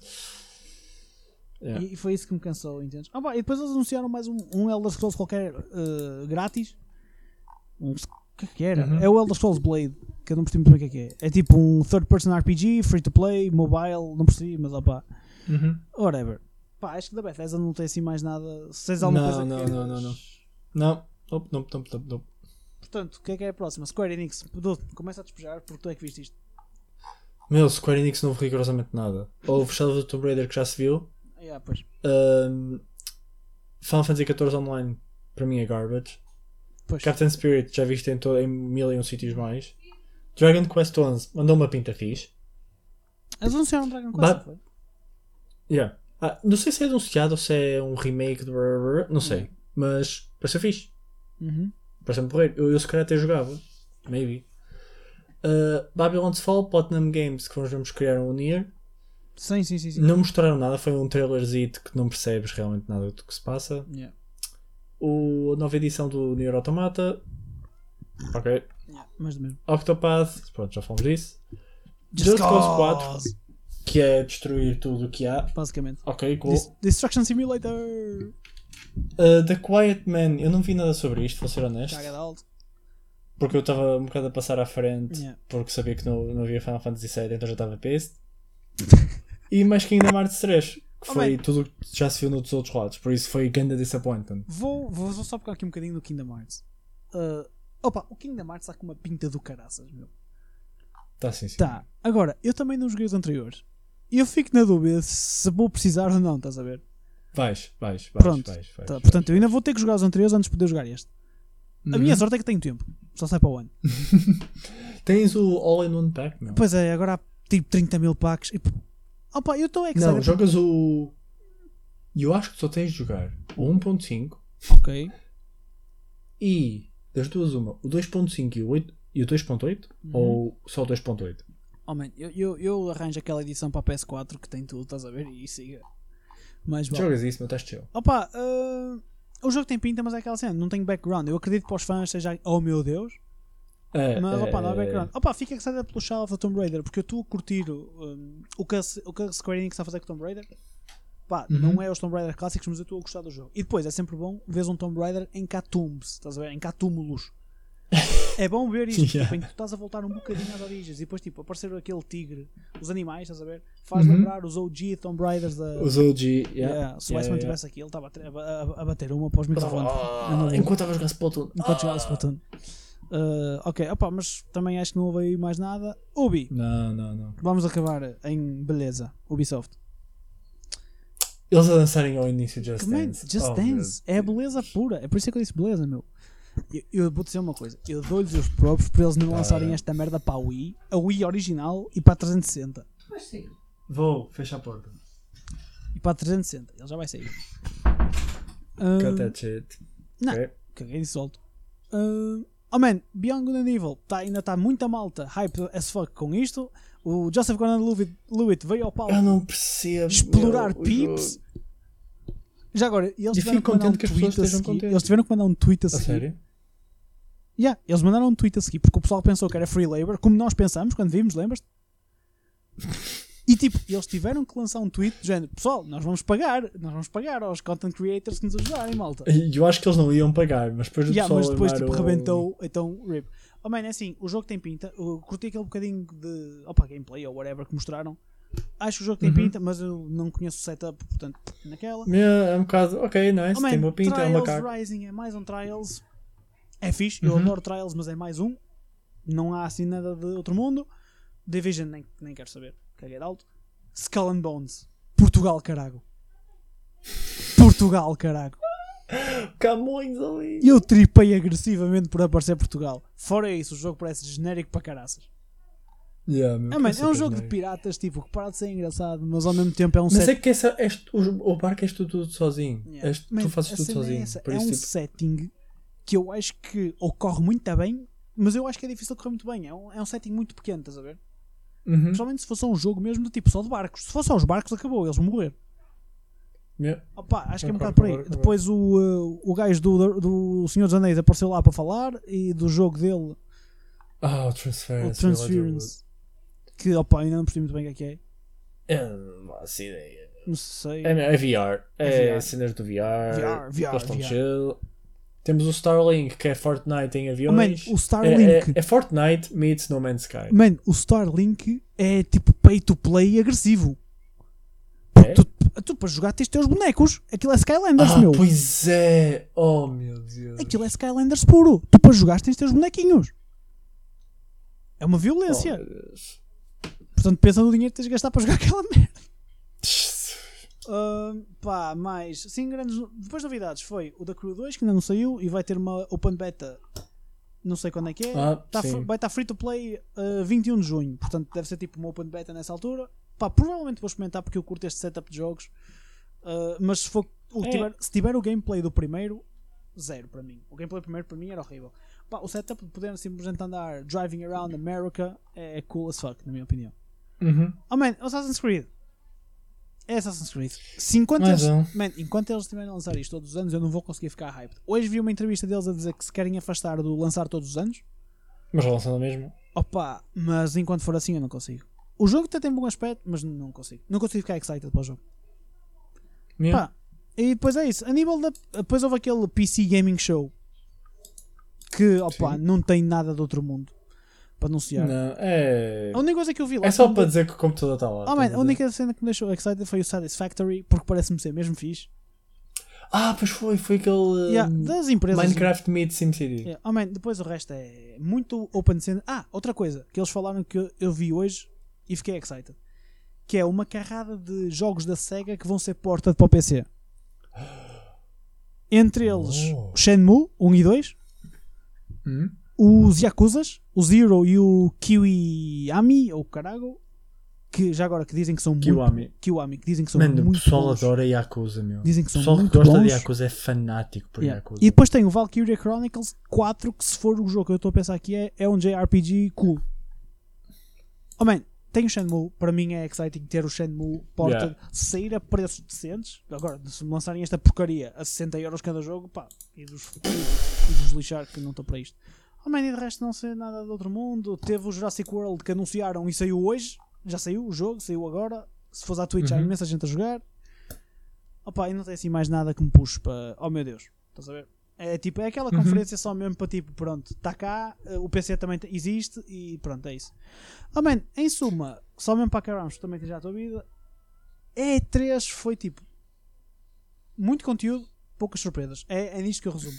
Yeah. E, foi isso que me cansou, entendes? Ah, pá, e depois eles anunciaram mais um, um Elder Scrolls qualquer eh, grátis. Um, que é que era? Uhum. É o Elder Scrolls Blade, que eu não percebi muito bem o que é que é. É tipo um third person RPG, free to play, mobile, não percebi, mas opá, Uhum. whatever. Pá, acho que da Bethesda não tem assim mais nada. Se tens alguma Não, coisa não, que não, não, não. Não, nope, nope, nope, nope, nope. Portanto, o que é que é a próxima? Square Enix. Dude, começa a despejar porque tu é que viste isto. Meu, Square Enix não houve rigorosamente nada. Houve Shadow do Tomb Raider que já se viu. Yeah, pois. Um, Final Fantasy XIV Online para mim é garbage. pois. Captain Spirit já viste em, to- em mil e um sítios mais. Dragon Quest 11 mandou uma pinta fixe. Eles anunciaram Dragon Quest, não foi? Yeah. Ah, não sei se é anunciado ou se é um remake de. Não sei. Mas parece fixe. Uhum. Parece-me porreiro. Eu, eu se calhar até jogava. Maybe. Uh, Babylon's Fall, Platinum Games, que vamos criaram o Nier. Sim, sim, sim. sim. Não mostraram nada, foi um trailerzito que não percebes realmente nada do que se passa. Yeah. O, a nova edição do Nier Automata. Ok. Yeah, mais do mesmo. Octopath, pronto, já falamos disso. Just Just Cause Cause. 4, que é destruir tudo o que há. Basicamente. Ok, cool. Dis- Destruction Simulator. Uh, The Quiet Man, eu não vi nada sobre isto, vou ser honesto. Alto. Porque eu estava um bocado a passar à frente, Yeah. porque sabia que não, não havia Final Fantasy VII, então já estava pissed. (laughs) e mais Kingdom Hearts 3, que Oh, foi man. tudo o que já se viu nos outros lados, por isso foi ganda disappointment. Vou, vou vou só pegar aqui um bocadinho do Kingdom Hearts. Uh, opa, o Kingdom Hearts está com uma pinta do caraças, meu. Tá sim, sim. Tá. Agora, eu também não joguei os anteriores. E eu fico na dúvida se vou precisar ou não, estás a ver? Vais, vais, vais. Pronto. vais, vais, Tá, vais. portanto, eu ainda vou ter que jogar os anteriores antes de poder jogar este. A Uhum. minha sorte é que tenho tempo. Só sai para o ano. (laughs) Tens o All in One Pack, não? Pois é, agora há tipo 30 mil packs. E, opa, eu estou é Não, sabe- jogas o. Eu acho que só tens de jogar o 1.5 Ok. e das duas uma, o 2.5 e o 8 e o 2.8 Uhum. ou só o 2.8? Oh, man, eu, eu, eu arranjo aquela edição para a PS4 que tem tudo, estás a ver? E siga. Mas vale. Jogas isso, mas estás chill. Opa, ah, o jogo tem pinta, mas é aquela cena, não tem background. Eu acredito que para os fãs seja, oh meu Deus, É, mas opa, não há é- background. Opa, fica excited pelo Shadow of the Tomb Raider, porque eu estou a curtir um, o, que a, o que a Square Enix está a fazer com o Tomb Raider. Pá, Uhum. não é os Tomb Raider clássicos, mas eu estou a gostar do jogo. E depois é sempre bom ver um Tomb Raider em Catombs, estás a ver? Em Catúmulos. É bom ver isto, Yeah. tipo, em que tu estás a voltar um bocadinho às origens e depois tipo, aparecer aquele tigre, os animais, estás a ver? Faz Uhum. lembrar os OG Tomb Raiders da. Os OG, yeah. Yeah, se o Yeah, Iceman yeah. estivesse aqui, ele estava a, a- bater uma para os microfones. Ah, Eu não- enquanto estava a jogar Splatoon. Enquanto jogava Ah. Splatoon. Uh, ok, opa, mas também acho que não houve aí mais nada. Ubi, Não, não, não. vamos acabar em beleza. Ubisoft. Eles a dançarem ao início de Just Que, man, Dance. Just Oh, Dance. É a beleza pura. É por isso que eu disse beleza, meu. Eu, eu vou dizer uma coisa. Eu dou-lhes os próprios por eles não Tá. lançarem esta merda para a Wii, a Wii original e para a 360. meu. Vou, fecha a porta. E para a 360. Ele já vai sair. Uh, Cut that shit. não. Ok. Caguei de solto. Uh, oh man, Beyond Good and Evil tá, ainda está muita malta hype as fuck com isto. O Joseph Gordon-Levitt veio ao palco Eu não percebo. explorar meu, pips. Já agora, e eles E tiveram fico que mandar um contente que as tweet pessoas a estejam seguir. contentes. Eles tiveram que mandar um tweet a A seguir. sério? Yeah, eles mandaram um tweet a seguir porque o pessoal pensou que era free labor, como nós pensamos quando vimos, lembras-te? E tipo, eles tiveram que lançar um tweet do género: Pessoal, nós vamos pagar, nós vamos pagar aos content creators que nos ajudarem, malta. E Eu acho que eles não iam pagar, mas depois o Yeah, pessoal mas depois tipo, o- rebentou, então rip. Oh man, é assim, o jogo tem pinta. Eu curti aquele bocadinho de opa, gameplay ou whatever que mostraram. Acho que o jogo tem Uhum. pinta, mas eu não conheço o setup, portanto, naquela. Yeah, É um bocado, ok, nice, Oh, man, tem uma pinta, é uma Trials cara. Rising é mais um Trials. É fixe, eu Uhum. adoro Trials, mas é mais um. Não há assim nada de outro mundo. Division nem, nem quero saber. Caguei de alto. Skull and Bones. Portugal, carago. Portugal, carago. Camões ali. Eu tripei agressivamente por aparecer Portugal. Fora isso, o jogo parece genérico para caraças. Yeah, meu, É, man, que é um jogo de piratas, tipo, que para de ser engraçado, mas ao mesmo tempo é um Mas set... é que essa, és, o, o barco és tu tudo sozinho. Yeah. Man, tu fazes tudo é sozinho. essa, Por é isso, um tipo, setting que eu acho que ocorre muito bem, mas eu acho que é difícil de correr muito bem. É um, é um setting muito pequeno, estás a ver? uhum. Principalmente se fosse só um jogo mesmo do tipo só de barcos. Se fosse só os barcos, acabou, eles vão morrer. Yeah. Opa, acho que é um bocado por aí. concordo, concordo. Depois o, uh, o gajo do, do Senhor dos Anéis apareceu lá para falar e do jogo dele, Ah, o o Transference. Que opa, ainda não percebi muito bem o que é que é. É, não faço ideia. Não sei. É, é VR. É, VR. cenas do VR. VR, VR, VR. chill. Temos o Starlink, que é Fortnite em Oh, aviões. man, o é, Starlink. é, é Fortnite meets No Man's Sky. Man, o Starlink é tipo pay to play agressivo. É? Tu- Tu para jogar tens os bonecos. Aquilo é Skylanders, Ah, meu. pois é! Oh meu Deus! Aquilo é Skylanders puro. Tu para jogar tens os bonequinhos. É uma Oh, violência. Deus. Portanto, pensa no dinheiro que tens de gastar para jogar (laughs) aquela merda. Ah, pá, mais. Sim, grandes. Depois novidades foi o da Crew 2, que ainda não saiu, e vai ter uma Open Beta. Não sei quando é que é. Ah, Tá vai estar free to play uh, 21 de junho. Portanto, deve ser tipo uma Open Beta nessa altura. Pá, provavelmente vou experimentar porque eu curto este setup de jogos. Uh, mas se, for, o É. tiver, se tiver o gameplay do primeiro, zero para mim. O gameplay do primeiro para mim era horrível. Pá, o setup de poder simplesmente andar driving around America é cool as fuck, na minha opinião. Uhum. Oh man, Assassin's Creed. É Assassin's Creed. Se enquanto, eles, man, enquanto eles estiverem a lançar isto todos os anos, eu não vou conseguir ficar hyped. Hoje vi uma entrevista deles a dizer que se querem afastar do lançar todos os anos. Mas lançando mesmo. Opa, mas enquanto for assim eu não consigo. O jogo até tem bom aspecto, mas não consigo. Não consigo ficar excited para o jogo. Yeah. Pá, e depois é isso. A nível da. Depois houve aquele PC Gaming Show que, opa, Sim. não tem nada de outro mundo para anunciar. Não, é. A única coisa que eu vi lá. É só para dizer que o computador está lá. Oh, man, a a única cena que me deixou excited foi o Satisfactory, porque parece-me ser mesmo fixe. Ah, pois foi, foi aquele. Yeah, das empresas. Minecraft Meet SimCity. Yeah. Oh, man, depois o resto é muito open center. Ah, outra coisa que eles falaram que eu, eu vi hoje e fiquei excited. Que é uma carrada de jogos da SEGA que vão ser porta para o PC. Entre eles Oh. Shenmue 1 e 2, Hum? Os Yakuzas, o Zero e o Kiwiami, ou Carago, que já agora que dizem que são muito Kiwami. Kiwami, que dizem que são Mano, o muito pessoal bons. adora Yakuza, meu. Dizem que O são pessoal que muito gosta bons. de Yakuza é fanático por Yeah. Yakuza. E depois tem o Valkyria Chronicles 4, que se for o jogo que eu estou a pensar aqui é, é um JRPG cool. Oh man, tem o Shenmue, para mim é exciting ter o Shenmue porta Yeah. sair a preços decentes. Agora, se me lançarem esta porcaria a 60 euros cada jogo, pá, e dos, e dos lixar que não estou para isto. Oh man, e de resto não sei nada de outro mundo. Teve o Jurassic World que anunciaram e saiu hoje. Já saiu o jogo, saiu agora. Se fosse à Twitch há Uhum. imensa gente a jogar. Opa, e não tem assim mais nada que me puxe para. Oh meu Deus, estás a ver? É tipo, é aquela Uhum. conferência só mesmo para tipo, pronto, está cá, eh, o PC também te- existe e pronto, é isso. Oh man, em suma, só mesmo para acabarmos também que já a tua vida, E3 foi tipo muito conteúdo, poucas surpresas. É, é nisto que eu resumo.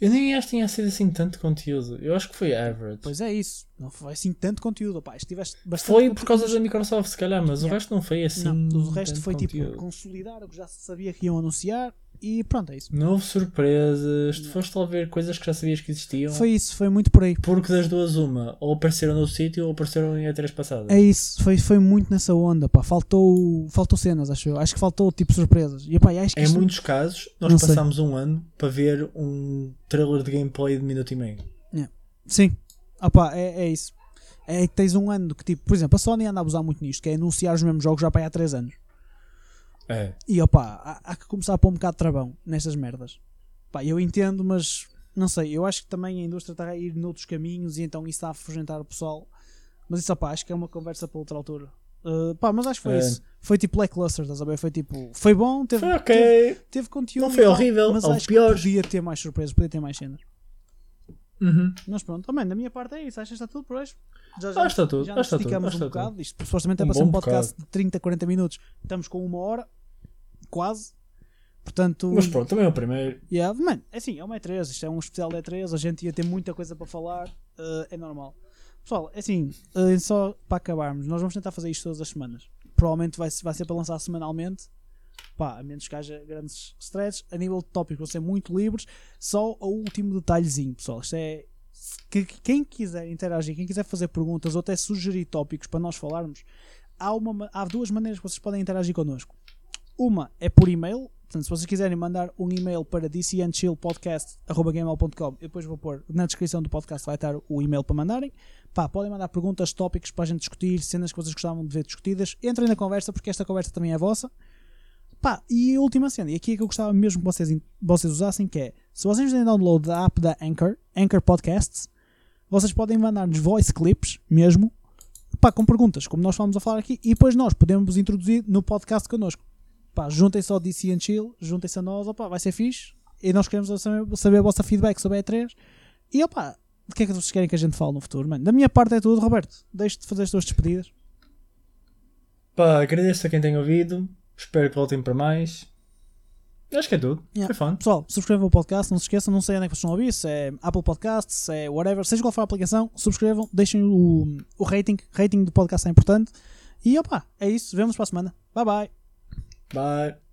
Eu nem acho que tenha sido assim tanto conteúdo. Eu acho que foi average. Pois é isso, não foi assim tanto conteúdo. Opá, isto tiveste bastante Foi por causa da Microsoft, se calhar, mas o Yeah. resto não foi assim. Não, o resto foi tipo conteúdo. consolidar o que já se sabia que iam anunciar e pronto, é isso. Não houve surpresas, tu foste lá ver coisas que já sabias que existiam. Foi isso, foi muito por aí. Porque das duas, uma, ou apareceram no sítio ou apareceram em E3 passadas. É isso, foi, foi muito nessa onda, pá. Faltou, faltou cenas, acho eu. Acho que faltou tipo surpresas. E pá, acho que Em isto- muitos casos, Não nós sei. passámos um ano para ver um trailer de gameplay de minuto e meio. Sim, ah, pá, é, é isso. É que tens um ano que, tipo, por exemplo, a Sony anda a abusar muito nisto, que é anunciar os mesmos jogos já para há 3 anos. É. E opá, há, há que começar a pôr um bocado de travão nestas merdas. Pá, eu entendo, mas não sei, eu acho que também a indústria está a ir noutros caminhos e então isso está a afugentar o pessoal. Mas isso, opá, acho que é uma conversa para outra altura. Uh, pá, mas acho que foi É. isso. Foi tipo lackluster, estás a ver? Foi tipo, foi bom, teve, Foi ok. teve, teve conteúdo. Não foi horrível, mas acho piores. que podia ter mais surpresas, podia ter mais cenas. Uhum. Mas pronto, também da minha parte é isso. Acho que está tudo por hoje. Já, Ah, está tudo, já ah, está tudo, esticamos ah, um bocado. Isto supostamente é para ser um podcast de 30, 40 minutos. Estamos com uma hora, quase. Portanto, Mas pronto, também é o primeiro. yeah, man, é assim, é uma E3. Isto é um especial de E3. A gente ia ter muita coisa para falar. eh, é normal. Pessoal, é assim, eh, só para acabarmos, nós vamos tentar fazer isto todas as semanas. Provavelmente vai, vai ser para lançar semanalmente. Pá, a menos que haja grandes stresses. A nível de tópicos, vão ser muito livres. Só o último detalhezinho, pessoal. Isto é. Que, que- quem quiser interagir, quem quiser fazer perguntas ou até sugerir tópicos para nós falarmos, há, uma, ma- há duas maneiras que vocês podem interagir connosco. Uma é por e-mail. Portanto, se vocês quiserem mandar um e-mail para dcnchillpodcast.gmail.com, eu depois vou pôr na descrição do podcast vai estar o e-mail para mandarem. Pá, podem mandar perguntas, tópicos para a gente discutir, cenas que vocês gostavam de ver discutidas. Entrem na conversa, porque esta conversa também é vossa. Pá, e a última cena, e aqui é que eu gostava mesmo que vocês, vocês usassem, que é, se vocês fizerem download da app da Anchor, Anchor Podcasts, vocês podem mandar-nos voice clips mesmo, pá, com perguntas, como nós falamos a falar aqui, e depois nós podemos introduzir no podcast connosco. Pá, juntem-se ao DC and Chill, juntem-se a nós, opá, vai ser fixe, e nós queremos saber, saber a vossa feedback sobre a E3, e opá, de que é que vocês querem que a gente fale no futuro, mano? Da minha parte é tudo, Roberto, deixe de fazer as tuas despedidas. Pá, agradeço a quem tem ouvido. Espero que voltem para mais. Acho que é tudo. Yeah. Foi fun. Pessoal, subscrevam o podcast, não se esqueçam, não sei onde é que vocês estão a ouvir, se é Apple Podcasts, se é whatever, seja qual for a aplicação, subscrevam, deixem o, o rating, rating do podcast é importante. E opa, é isso, vemos para a semana. Bye bye. Bye.